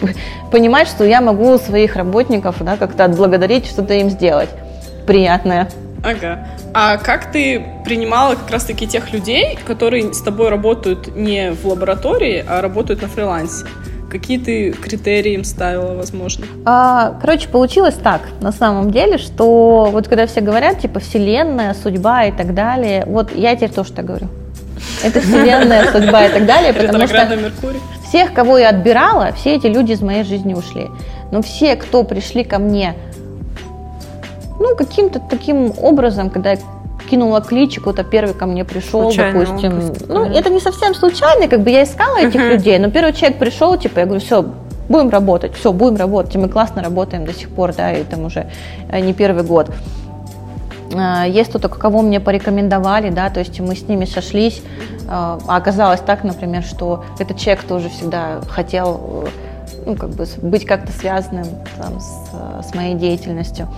S3: *laughs* понимать, что я могу своих работников да, как-то отблагодарить, что-то им сделать приятное.
S2: Ага. А как ты принимала как раз-таки тех людей, которые с тобой работают не в лаборатории, а работают на фрилансе? Какие ты критерии им ставила, возможно?
S3: А, короче, получилось так, на самом деле, что вот когда все говорят, типа, вселенная, судьба и так далее, вот я теперь тоже так говорю. Это вселенная, судьба и так далее, потому что
S2: Меркурий.
S3: всех, кого я отбирала, все эти люди из моей жизни ушли. Но все, кто пришли ко мне ну, каким-то таким образом, когда я кинула клич, кто-то первый ко мне пришел, Случайный допустим. Образ, ну, это не совсем случайно, как бы я искала этих uh-huh. людей, но первый человек пришел, типа, я говорю, все, будем работать, все, будем работать, и мы классно работаем до сих пор, да, и там уже э, не первый год. А, есть кто-то, кого мне порекомендовали, да, то есть мы с ними сошлись, а, а оказалось так, например, что этот человек тоже всегда хотел э, ну, как бы быть как-то связанным там, с, с моей деятельностью.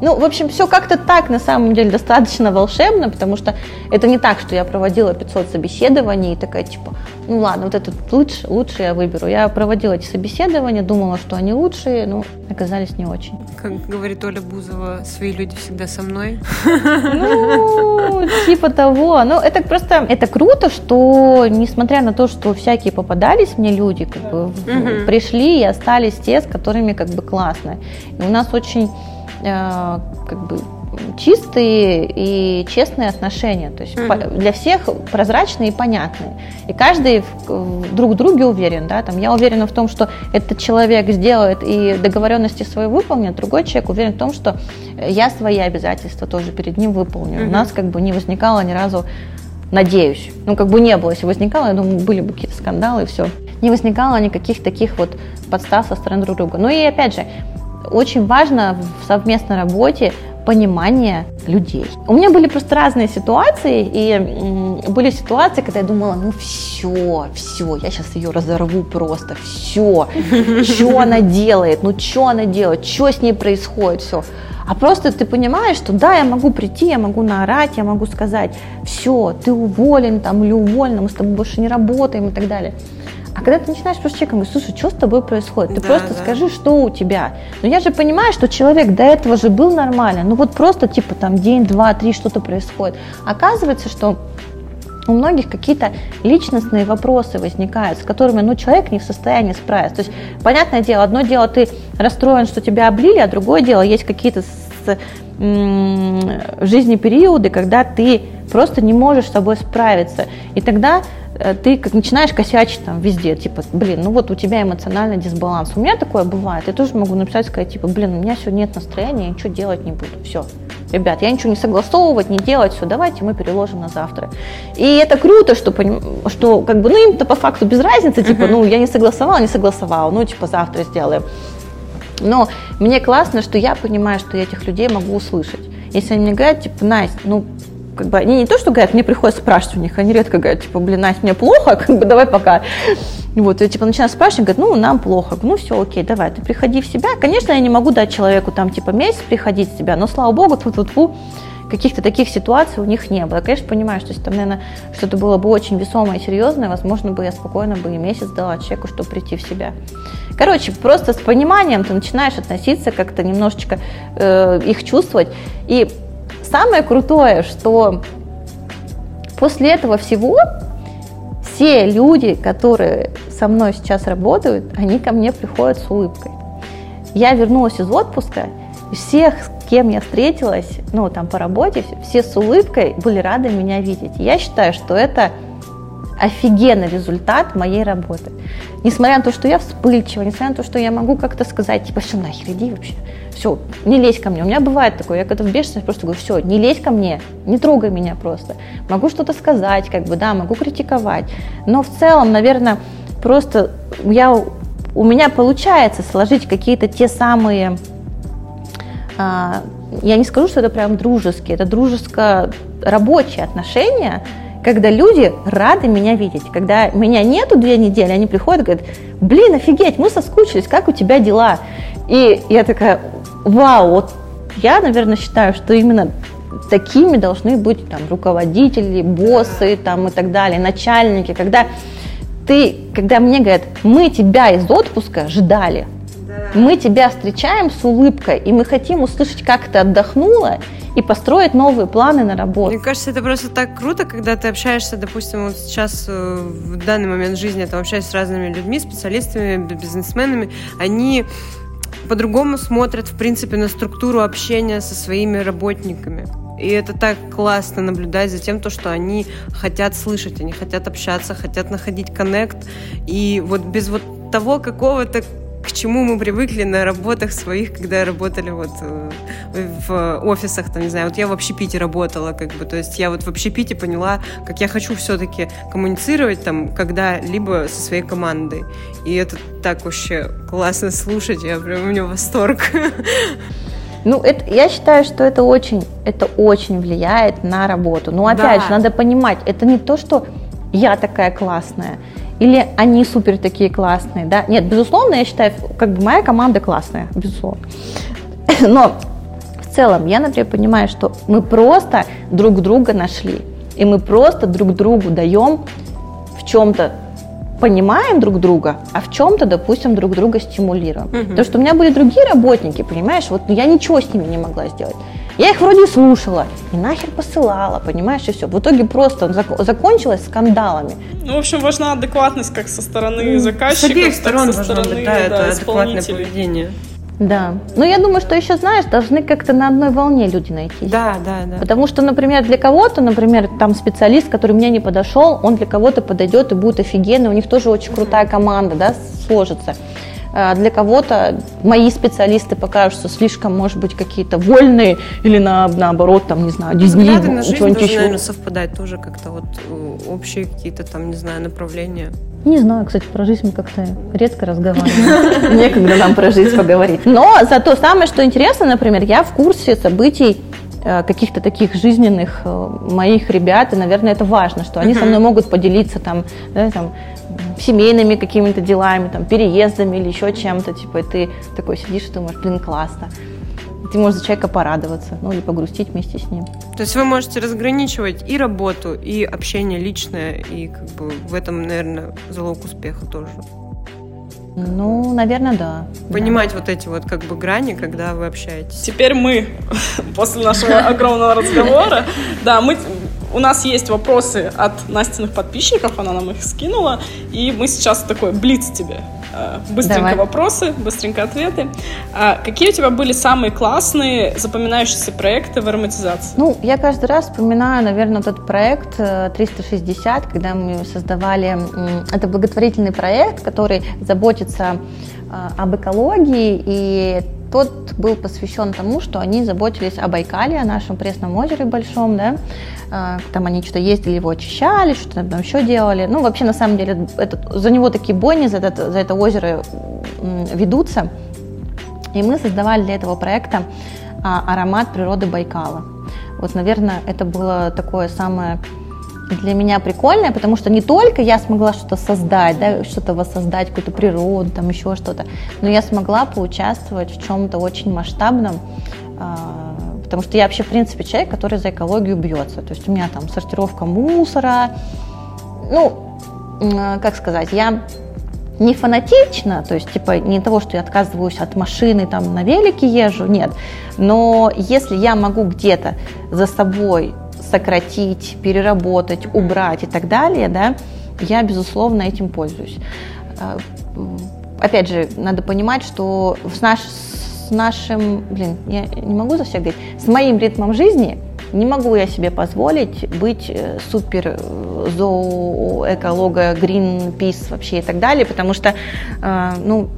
S3: Ну, в общем, все как-то так, на самом деле, достаточно волшебно, потому что это не так, что я проводила 500 собеседований и такая, типа, ну ладно, вот этот лучше, лучше я выберу. Я проводила эти собеседования, думала, что они лучшие, но оказались не очень.
S1: Как говорит Оля Бузова, свои люди всегда со мной.
S3: Ну, типа того. Ну, это просто, это круто, что, несмотря на то, что всякие попадались мне люди, как бы, пришли и остались те, с которыми, как бы, классно. И у нас очень как бы чистые и честные отношения, то есть mm-hmm. для всех прозрачные и понятные. И каждый в, друг в друге уверен, да, там я уверена в том, что этот человек сделает и договоренности свои выполнит, другой человек уверен в том, что я свои обязательства тоже перед ним выполню. Mm-hmm. У нас как бы не возникало ни разу, надеюсь, ну как бы не было, если возникало, я думаю, были бы какие-то скандалы и все. Не возникало никаких таких вот подстав со стороны друг друга. Ну и опять же, очень важно в совместной работе понимание людей. У меня были просто разные ситуации, и были ситуации, когда я думала, ну все, все, я сейчас ее разорву просто, все, что она делает, ну что она делает, что с ней происходит, все. А просто ты понимаешь, что да, я могу прийти, я могу наорать, я могу сказать, все, ты уволен там или уволена, мы с тобой больше не работаем и так далее. А когда ты начинаешь просто человеком говорить, слушай, что с тобой происходит? Ты да, просто да. скажи, что у тебя. Но я же понимаю, что человек до этого же был нормально. Ну вот просто типа там день, два, три что-то происходит. Оказывается, что у многих какие-то личностные вопросы возникают, с которыми ну, человек не в состоянии справиться. То есть, понятное дело, одно дело ты расстроен, что тебя облили, а другое дело есть какие-то в жизни периоды, когда ты просто не можешь с собой справиться. И тогда Э, ты как начинаешь косячить там везде, типа, блин, ну вот у тебя эмоциональный дисбаланс. У меня такое бывает. Я тоже могу написать, сказать, типа, блин, у меня сегодня нет настроения, я ничего делать не буду. Все. Ребят, я ничего не согласовывать, не делать, все, давайте мы переложим на завтра. И это круто, что, что как бы, ну им-то по факту без разницы, типа, ну я не согласовала, не согласовала, ну типа завтра сделаем. Но мне классно, что я понимаю, что я этих людей могу услышать. Если они мне говорят, типа, Настя, ну как бы они не то, что говорят, мне приходится спрашивать у них, они редко говорят, типа, блин, Настя, мне плохо, *laughs* как бы давай пока. Вот, и типа начинаю спрашивать, говорят, ну, нам плохо. Ну, все, окей, давай, ты приходи в себя. Конечно, я не могу дать человеку там, типа, месяц приходить в себя, но, слава богу, тут вот фу каких-то таких ситуаций у них не было. Я, конечно, понимаю, что если там, наверное, что-то было бы очень весомое и серьезное, возможно, бы я спокойно бы и месяц дала человеку, чтобы прийти в себя. Короче, просто с пониманием ты начинаешь относиться как-то немножечко э, их чувствовать. И самое крутое, что после этого всего все люди, которые со мной сейчас работают, они ко мне приходят с улыбкой. Я вернулась из отпуска, и всех, с кем я встретилась, ну, там, по работе, все с улыбкой были рады меня видеть. я считаю, что это офигенный результат моей работы. Несмотря на то, что я вспыльчива, несмотря на то, что я могу как-то сказать, типа, все, нахер, иди вообще, все, не лезь ко мне. У меня бывает такое, я когда в бешенстве просто говорю, все, не лезь ко мне, не трогай меня просто. Могу что-то сказать, как бы, да, могу критиковать. Но в целом, наверное, просто я, у меня получается сложить какие-то те самые а, я не скажу, что это прям дружеские, это дружеско-рабочие отношения, когда люди рады меня видеть. Когда меня нету две недели, они приходят и говорят, блин, офигеть, мы соскучились, как у тебя дела? И я такая, вау, вот я, наверное, считаю, что именно такими должны быть там руководители, боссы там и так далее, начальники, когда ты, когда мне говорят, мы тебя из отпуска ждали, мы тебя встречаем с улыбкой, и мы хотим услышать, как ты отдохнула, и построить новые планы на работу.
S1: Мне кажется, это просто так круто, когда ты общаешься, допустим, вот сейчас э, в данный момент жизни, ты общаешься с разными людьми, специалистами, бизнесменами, они по-другому смотрят, в принципе, на структуру общения со своими работниками. И это так классно наблюдать за тем, то, что они хотят слышать, они хотят общаться, хотят находить коннект. И вот без вот того какого-то к чему мы привыкли на работах своих, когда работали вот э, в офисах, там, не знаю, вот я в общепите работала, как бы, то есть я вот в общепите поняла, как я хочу все-таки коммуницировать там когда-либо со своей командой. И это так вообще классно слушать, я прям у меня восторг.
S3: Ну, это, я считаю, что это очень, это очень влияет на работу. Но опять да. же, надо понимать, это не то, что я такая классная или они супер такие классные, да? Нет, безусловно, я считаю, как бы моя команда классная, безусловно. *laughs* Но в целом я, например, понимаю, что мы просто друг друга нашли, и мы просто друг другу даем в чем-то понимаем друг друга, а в чем-то, допустим, друг друга стимулируем. Угу. Потому что у меня были другие работники, понимаешь, вот я ничего с ними не могла сделать. Я их вроде слушала и нахер посылала, понимаешь, и все. В итоге просто зак- закончилось скандалами.
S2: Ну, в общем, важна адекватность как со стороны заказчика, с обеих
S1: сторон так со стороны быть, да, это адекватное поведение.
S3: Да. Но я думаю, что еще, знаешь, должны как-то на одной волне люди найтись.
S1: Да, да, да.
S3: Потому что, например, для кого-то, например, там специалист, который мне не подошел, он для кого-то подойдет и будет офигенный, у них тоже очень крутая команда, да, сложится. А для кого-то мои специалисты покажутся слишком, может быть, какие-то вольные или на, наоборот, там, не знаю,
S1: Взгляды на жизнь должны, наверное, совпадать тоже как-то вот э, общие какие-то там, не знаю, направления.
S3: Не знаю, кстати, про жизнь мы как-то редко разговариваем. *laughs* Некогда нам про жизнь поговорить. Но зато самое, что интересно, например, я в курсе событий каких-то таких жизненных э, моих ребят, и, наверное, это важно, что они со мной могут поделиться там, да, там семейными какими-то делами, там, переездами или еще чем-то, типа, и ты такой сидишь и думаешь, блин, классно. ты можешь за человека порадоваться, ну, или погрустить вместе с ним.
S1: То есть вы можете разграничивать и работу, и общение личное, и как бы в этом, наверное, залог успеха тоже.
S3: Ну, наверное, да.
S1: Понимать
S3: да.
S1: вот эти вот как бы грани, когда вы общаетесь.
S2: Теперь мы, *laughs* после нашего огромного разговора, да, мы у нас есть вопросы от Настиных подписчиков, она нам их скинула, и мы сейчас такой блиц тебе. Э, быстренько Давай. вопросы, быстренько ответы. А какие у тебя были самые классные, запоминающиеся проекты в ароматизации?
S3: Ну, я каждый раз вспоминаю, наверное, тот проект 360, э, когда мы создавали... Это благотворительный проект, который заботится э, об экологии и тот был посвящен тому, что они заботились о Байкале, о нашем пресном озере большом, да, а, там они что-то ездили, его очищали, что-то там еще делали. Ну, вообще, на самом деле, этот, за него такие бойни за это, за это озеро ведутся. И мы создавали для этого проекта а, аромат природы Байкала. Вот, наверное, это было такое самое для меня прикольное, потому что не только я смогла что-то создать, да, что-то воссоздать, какую-то природу, там еще что-то, но я смогла поучаствовать в чем-то очень масштабном, а, потому что я вообще, в принципе, человек, который за экологию бьется. То есть у меня там сортировка мусора, ну, как сказать, я не фанатично, то есть типа не того, что я отказываюсь от машины, там на велике езжу, нет. Но если я могу где-то за собой сократить, переработать, убрать и так далее, да, я, безусловно, этим пользуюсь. А, опять же, надо понимать, что с, наш, с нашим, блин, я не могу за всех говорить, с моим ритмом жизни Не могу я себе позволить быть э, супер э, зоо, эколога, Greenpeace вообще и так далее, потому что, э, ну,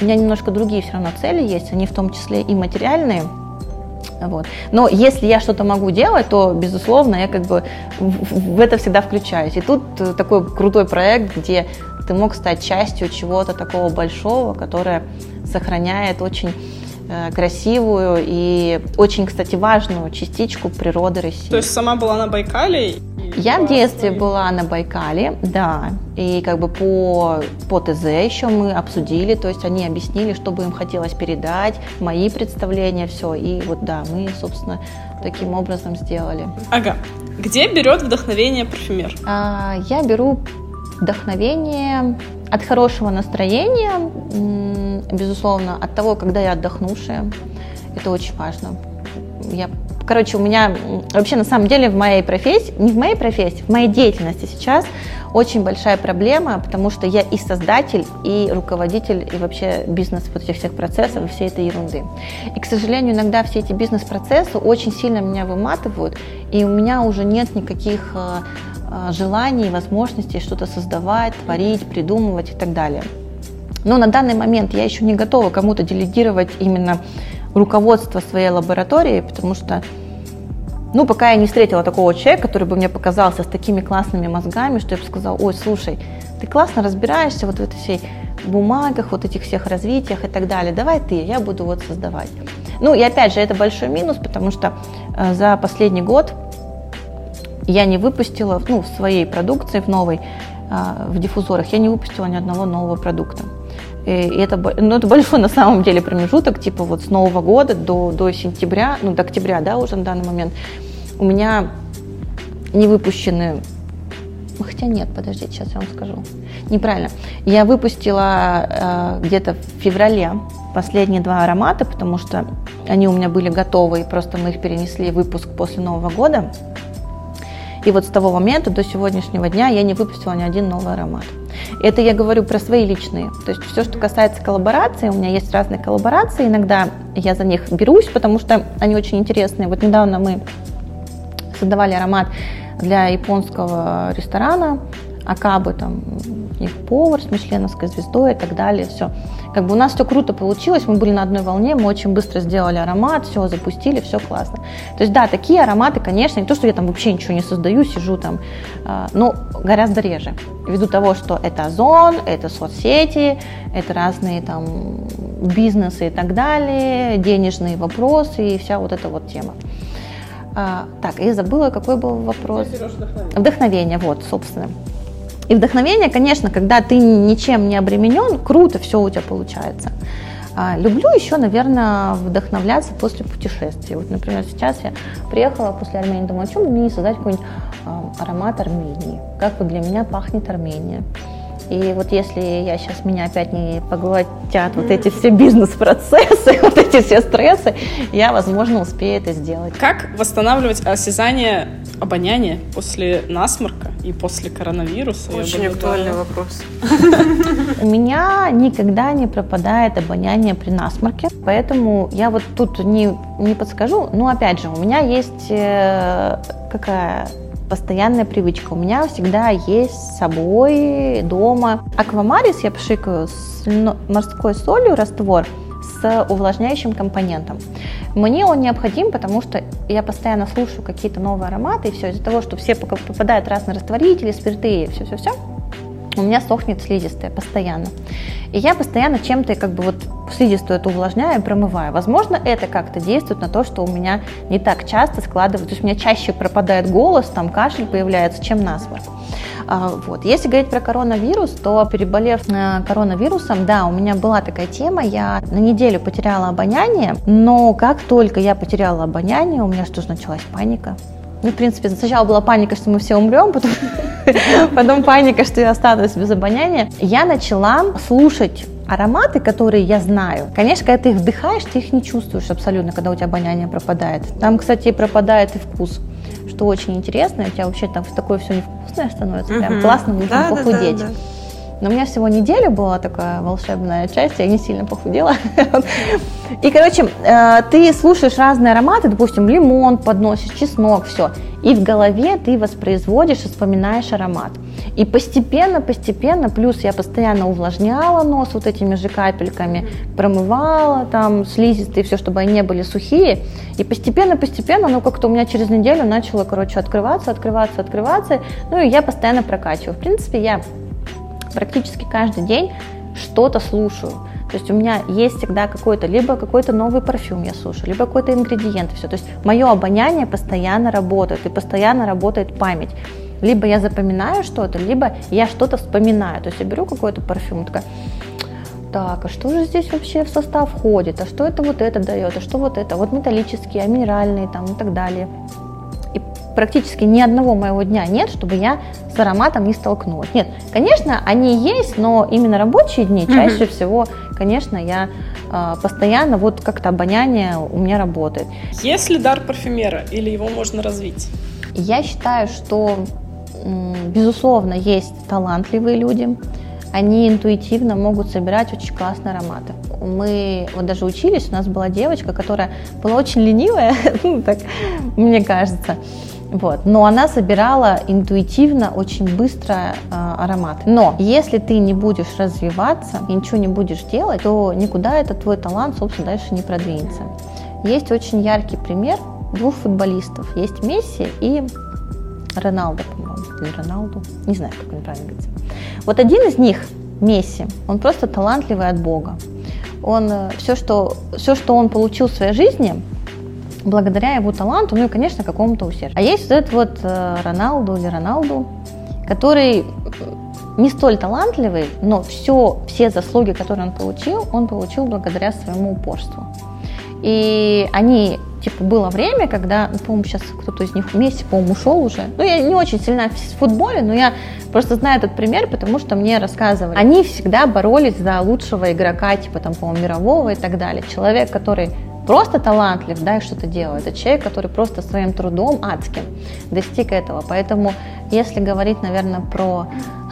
S3: у меня немножко другие все равно цели есть, они в том числе и материальные. Вот. Но если я что-то могу делать, то, безусловно, я как бы в, это всегда включаюсь. И тут такой крутой проект, где ты мог стать частью чего-то такого большого, которое сохраняет очень Э, красивую и очень, кстати, важную частичку природы России.
S2: То есть сама была на Байкале?
S3: Я в детстве была на Байкале, да, и как бы по, по ТЗ еще мы обсудили, то есть они объяснили, что бы им хотелось передать, мои представления, все, и вот да, мы, собственно, таким образом сделали.
S2: Ага. Где берет вдохновение парфюмер?
S3: А, я беру вдохновение от хорошего настроения, безусловно, от того, когда я отдохнувшая. Это очень важно. Я, короче, у меня вообще на самом деле в моей профессии, не в моей профессии, в моей деятельности сейчас очень большая проблема, потому что я и создатель, и руководитель, и вообще бизнес вот этих всех процессов и всей этой ерунды. И, к сожалению, иногда все эти бизнес-процессы очень сильно меня выматывают, и у меня уже нет никаких э, э, желаний, возможностей что-то создавать, творить, придумывать и так далее. Но на данный момент я еще не готова кому-то делегировать именно руководство своей лаборатории, потому что, ну, пока я не встретила такого человека, который бы мне показался с такими классными мозгами, что я бы сказала, ой, слушай, ты классно разбираешься вот в этой всей бумагах, вот этих всех развитиях и так далее, давай ты, я буду вот создавать. Ну, и опять же, это большой минус, потому что э, за последний год я не выпустила, ну, в своей продукции, в новой, э, в диффузорах, я не выпустила ни одного нового продукта. И это, ну, это большой *laughs* на самом деле промежуток, типа вот с Нового года до, до сентября, ну до октября, да, уже на данный момент, у меня не выпущены Хотя нет, подождите, сейчас я вам скажу. Неправильно. Я выпустила э, где-то в феврале последние два аромата, потому что они у меня были готовы, и просто мы их перенесли в выпуск после Нового года. И вот с того момента до сегодняшнего дня я не выпустила ни один новый аромат. Это я говорю про свои личные. То есть все, что касается коллаборации, у меня есть разные коллаборации, иногда я за них берусь, потому что они очень интересные. Вот недавно мы создавали аромат для японского ресторана, Акабы, там, у них повар с мишленовской звездой и так далее, все. Как бы у нас все круто получилось, мы были на одной волне, мы очень быстро сделали аромат, все запустили, все классно. То есть да, такие ароматы, конечно, не то, что я там вообще ничего не создаю, сижу там, а, но гораздо реже. Ввиду того, что это озон, это соцсети, это разные там бизнесы и так далее, денежные вопросы и вся вот эта вот тема. А, так, я забыла, какой был вопрос. Вдохновение. вдохновение, вот, собственно. И вдохновение, конечно, когда ты ничем не обременен, круто все у тебя получается. А, люблю еще, наверное, вдохновляться после путешествий. Вот, например, сейчас я приехала после Армении, думаю, о чем мне не создать какой-нибудь а, аромат Армении? Как вот для меня пахнет Армения? И вот если я сейчас меня опять не поглотят вот эти все бизнес-процессы, *laughs* вот эти все стрессы, я, возможно, успею это сделать.
S2: Как восстанавливать осязание обоняния после насморка и после коронавируса?
S1: Очень актуальный вопрос.
S3: У меня никогда не пропадает обоняние при насморке, поэтому я вот тут не, не подскажу, но опять же, у меня есть э, какая постоянная привычка. У меня всегда есть с собой дома аквамарис, я пшикаю с морской солью раствор с увлажняющим компонентом. Мне он необходим, потому что я постоянно слушаю какие-то новые ароматы, и все из-за того, что все попадают разные растворители, спирты, все-все-все, у меня сохнет слизистая постоянно. И я постоянно чем-то как бы вот слизистую эту увлажняю и промываю. Возможно, это как-то действует на то, что у меня не так часто складывается, то есть у меня чаще пропадает голос, там кашель появляется, чем насморк. А, вот. Если говорить про коронавирус, то переболев э, коронавирусом, да, у меня была такая тема, я на неделю потеряла обоняние, но как только я потеряла обоняние, у меня что же началась паника. Ну, в принципе, сначала была паника, что мы все умрем, потом, *laughs* потом паника, что я останусь без обоняния. Я начала слушать ароматы, которые я знаю. Конечно, когда ты их вдыхаешь, ты их не чувствуешь абсолютно, когда у тебя обоняние пропадает. Там, кстати, пропадает и вкус, что очень интересно. У тебя вообще там такое все невкусное становится, прям классно, нужно да, похудеть. Да, да, да. Но у меня всего неделя была такая волшебная часть, я не сильно похудела. И, короче, э, ты слушаешь разные ароматы, допустим, лимон подносишь, чеснок, все. И в голове ты воспроизводишь и вспоминаешь аромат. И постепенно, постепенно, плюс я постоянно увлажняла нос вот этими же капельками, промывала там слизистые, все, чтобы они не были сухие. И постепенно, постепенно, ну как-то у меня через неделю начало, короче, открываться, открываться, открываться. Ну и я постоянно прокачиваю. В принципе, я практически каждый день что-то слушаю. То есть у меня есть всегда какой-то, либо какой-то новый парфюм я слушаю, либо какой-то ингредиент, все. То есть мое обоняние постоянно работает, и постоянно работает память. Либо я запоминаю что-то, либо я что-то вспоминаю. То есть я беру какой-то парфюм, такая, так, а что же здесь вообще в состав входит, а что это вот это дает, а что вот это, вот металлические, а минеральные там и так далее практически ни одного моего дня нет, чтобы я с ароматом не столкнулась. Нет, конечно, они есть, но именно рабочие дни mm-hmm. чаще всего, конечно, я э, постоянно вот как-то обоняние у меня работает.
S2: Есть ли дар парфюмера или его можно развить?
S3: Я считаю, что безусловно есть талантливые люди, они интуитивно могут собирать очень классные ароматы. Мы вот даже учились, у нас была девочка, которая была очень ленивая, *laughs* ну, так мне кажется. Вот. Но она собирала интуитивно, очень быстро э, аромат. Но если ты не будешь развиваться и ничего не будешь делать, то никуда этот твой талант, собственно, дальше не продвинется. Есть очень яркий пример двух футболистов. Есть Месси и Роналдо, по-моему, или Роналду, не знаю, как он правильно говорится. Вот один из них, Месси, он просто талантливый от Бога. Он э, все, что, все, что он получил в своей жизни, благодаря его таланту, ну и, конечно, какому-то усердию. А есть вот этот вот э, Роналду или Роналду, который не столь талантливый, но все, все заслуги, которые он получил, он получил благодаря своему упорству. И они, типа, было время, когда, ну, по-моему, сейчас кто-то из них вместе, по-моему, ушел уже. Ну, я не очень сильна в футболе, но я просто знаю этот пример, потому что мне рассказывали. Они всегда боролись за лучшего игрока, типа, там, по-моему, мирового и так далее. Человек, который просто талантлив, да, и что-то делает. Это человек, который просто своим трудом адским достиг этого. Поэтому, если говорить, наверное, про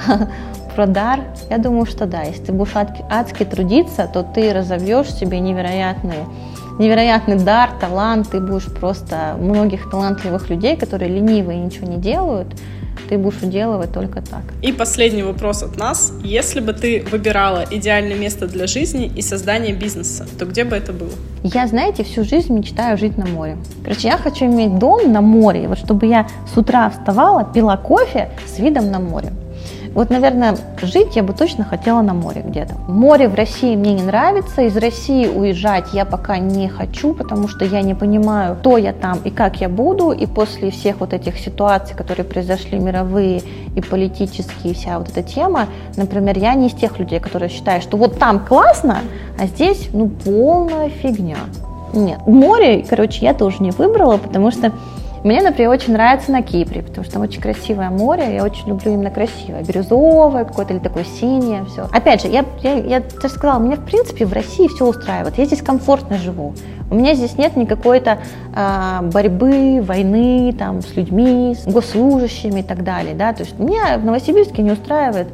S3: *laughs* про дар, я думаю, что да, если ты будешь адски трудиться, то ты разовьешь себе невероятные невероятный дар, талант, ты будешь просто многих талантливых людей, которые ленивые и ничего не делают, ты будешь уделывать только так.
S2: И последний вопрос от нас. Если бы ты выбирала идеальное место для жизни и создания бизнеса, то где бы это было?
S3: Я, знаете, всю жизнь мечтаю жить на море. Короче, я хочу иметь дом на море, вот чтобы я с утра вставала, пила кофе с видом на море. Вот, наверное, жить я бы точно хотела на море где-то. Море в России мне не нравится, из России уезжать я пока не хочу, потому что я не понимаю, кто я там и как я буду, и после всех вот этих ситуаций, которые произошли мировые и политические, вся вот эта тема, например, я не из тех людей, которые считают, что вот там классно, а здесь, ну, полная фигня. Нет. Море, короче, я тоже не выбрала, потому что мне, например, очень нравится на Кипре, потому что там очень красивое море, я очень люблю именно красивое, бирюзовое какое-то или такое синее, все. Опять же, я, я, я даже сказала, меня в принципе в России все устраивает, я здесь комфортно живу. У меня здесь нет никакой-то э, борьбы, войны там, с людьми, с госслужащими и так далее. Да? То есть меня в Новосибирске не устраивает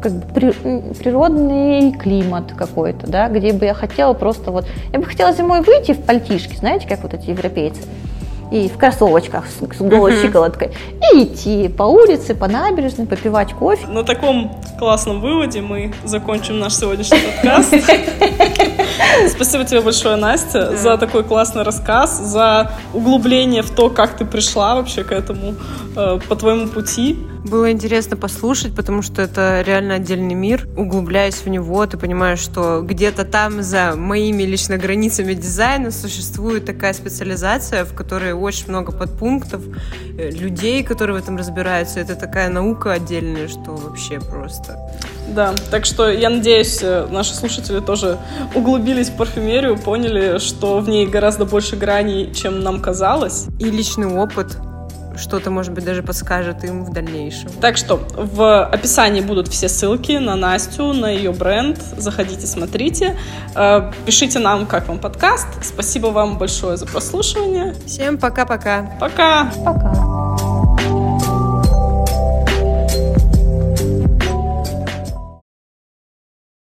S3: как бы при, природный климат какой-то, да, где бы я хотела просто вот... Я бы хотела зимой выйти в пальтишке, знаете, как вот эти европейцы и в кроссовочках с, с голой uh-huh. щиколоткой, и идти по улице, по набережной, попивать кофе.
S2: На таком классном выводе мы закончим наш сегодняшний подкаст. *laughs* Спасибо тебе большое, Настя, за такой классный рассказ, за углубление в то, как ты пришла вообще к этому, э, по твоему пути.
S1: Было интересно послушать, потому что это реально отдельный мир. Углубляясь в него, ты понимаешь, что где-то там за моими лично границами дизайна существует такая специализация, в которой очень много подпунктов, э, людей, которые в этом разбираются. Это такая наука отдельная, что вообще просто.
S2: Да, так что я надеюсь, э, наши слушатели тоже углубились в парфюмерию, поняли, что в ней гораздо больше граней, чем нам казалось.
S1: И личный опыт что-то, может быть, даже подскажет им в дальнейшем.
S2: Так что в описании будут все ссылки на Настю, на ее бренд. Заходите, смотрите. Э, пишите нам, как вам подкаст. Спасибо вам большое за прослушивание.
S1: Всем пока-пока.
S2: Пока.
S3: Пока.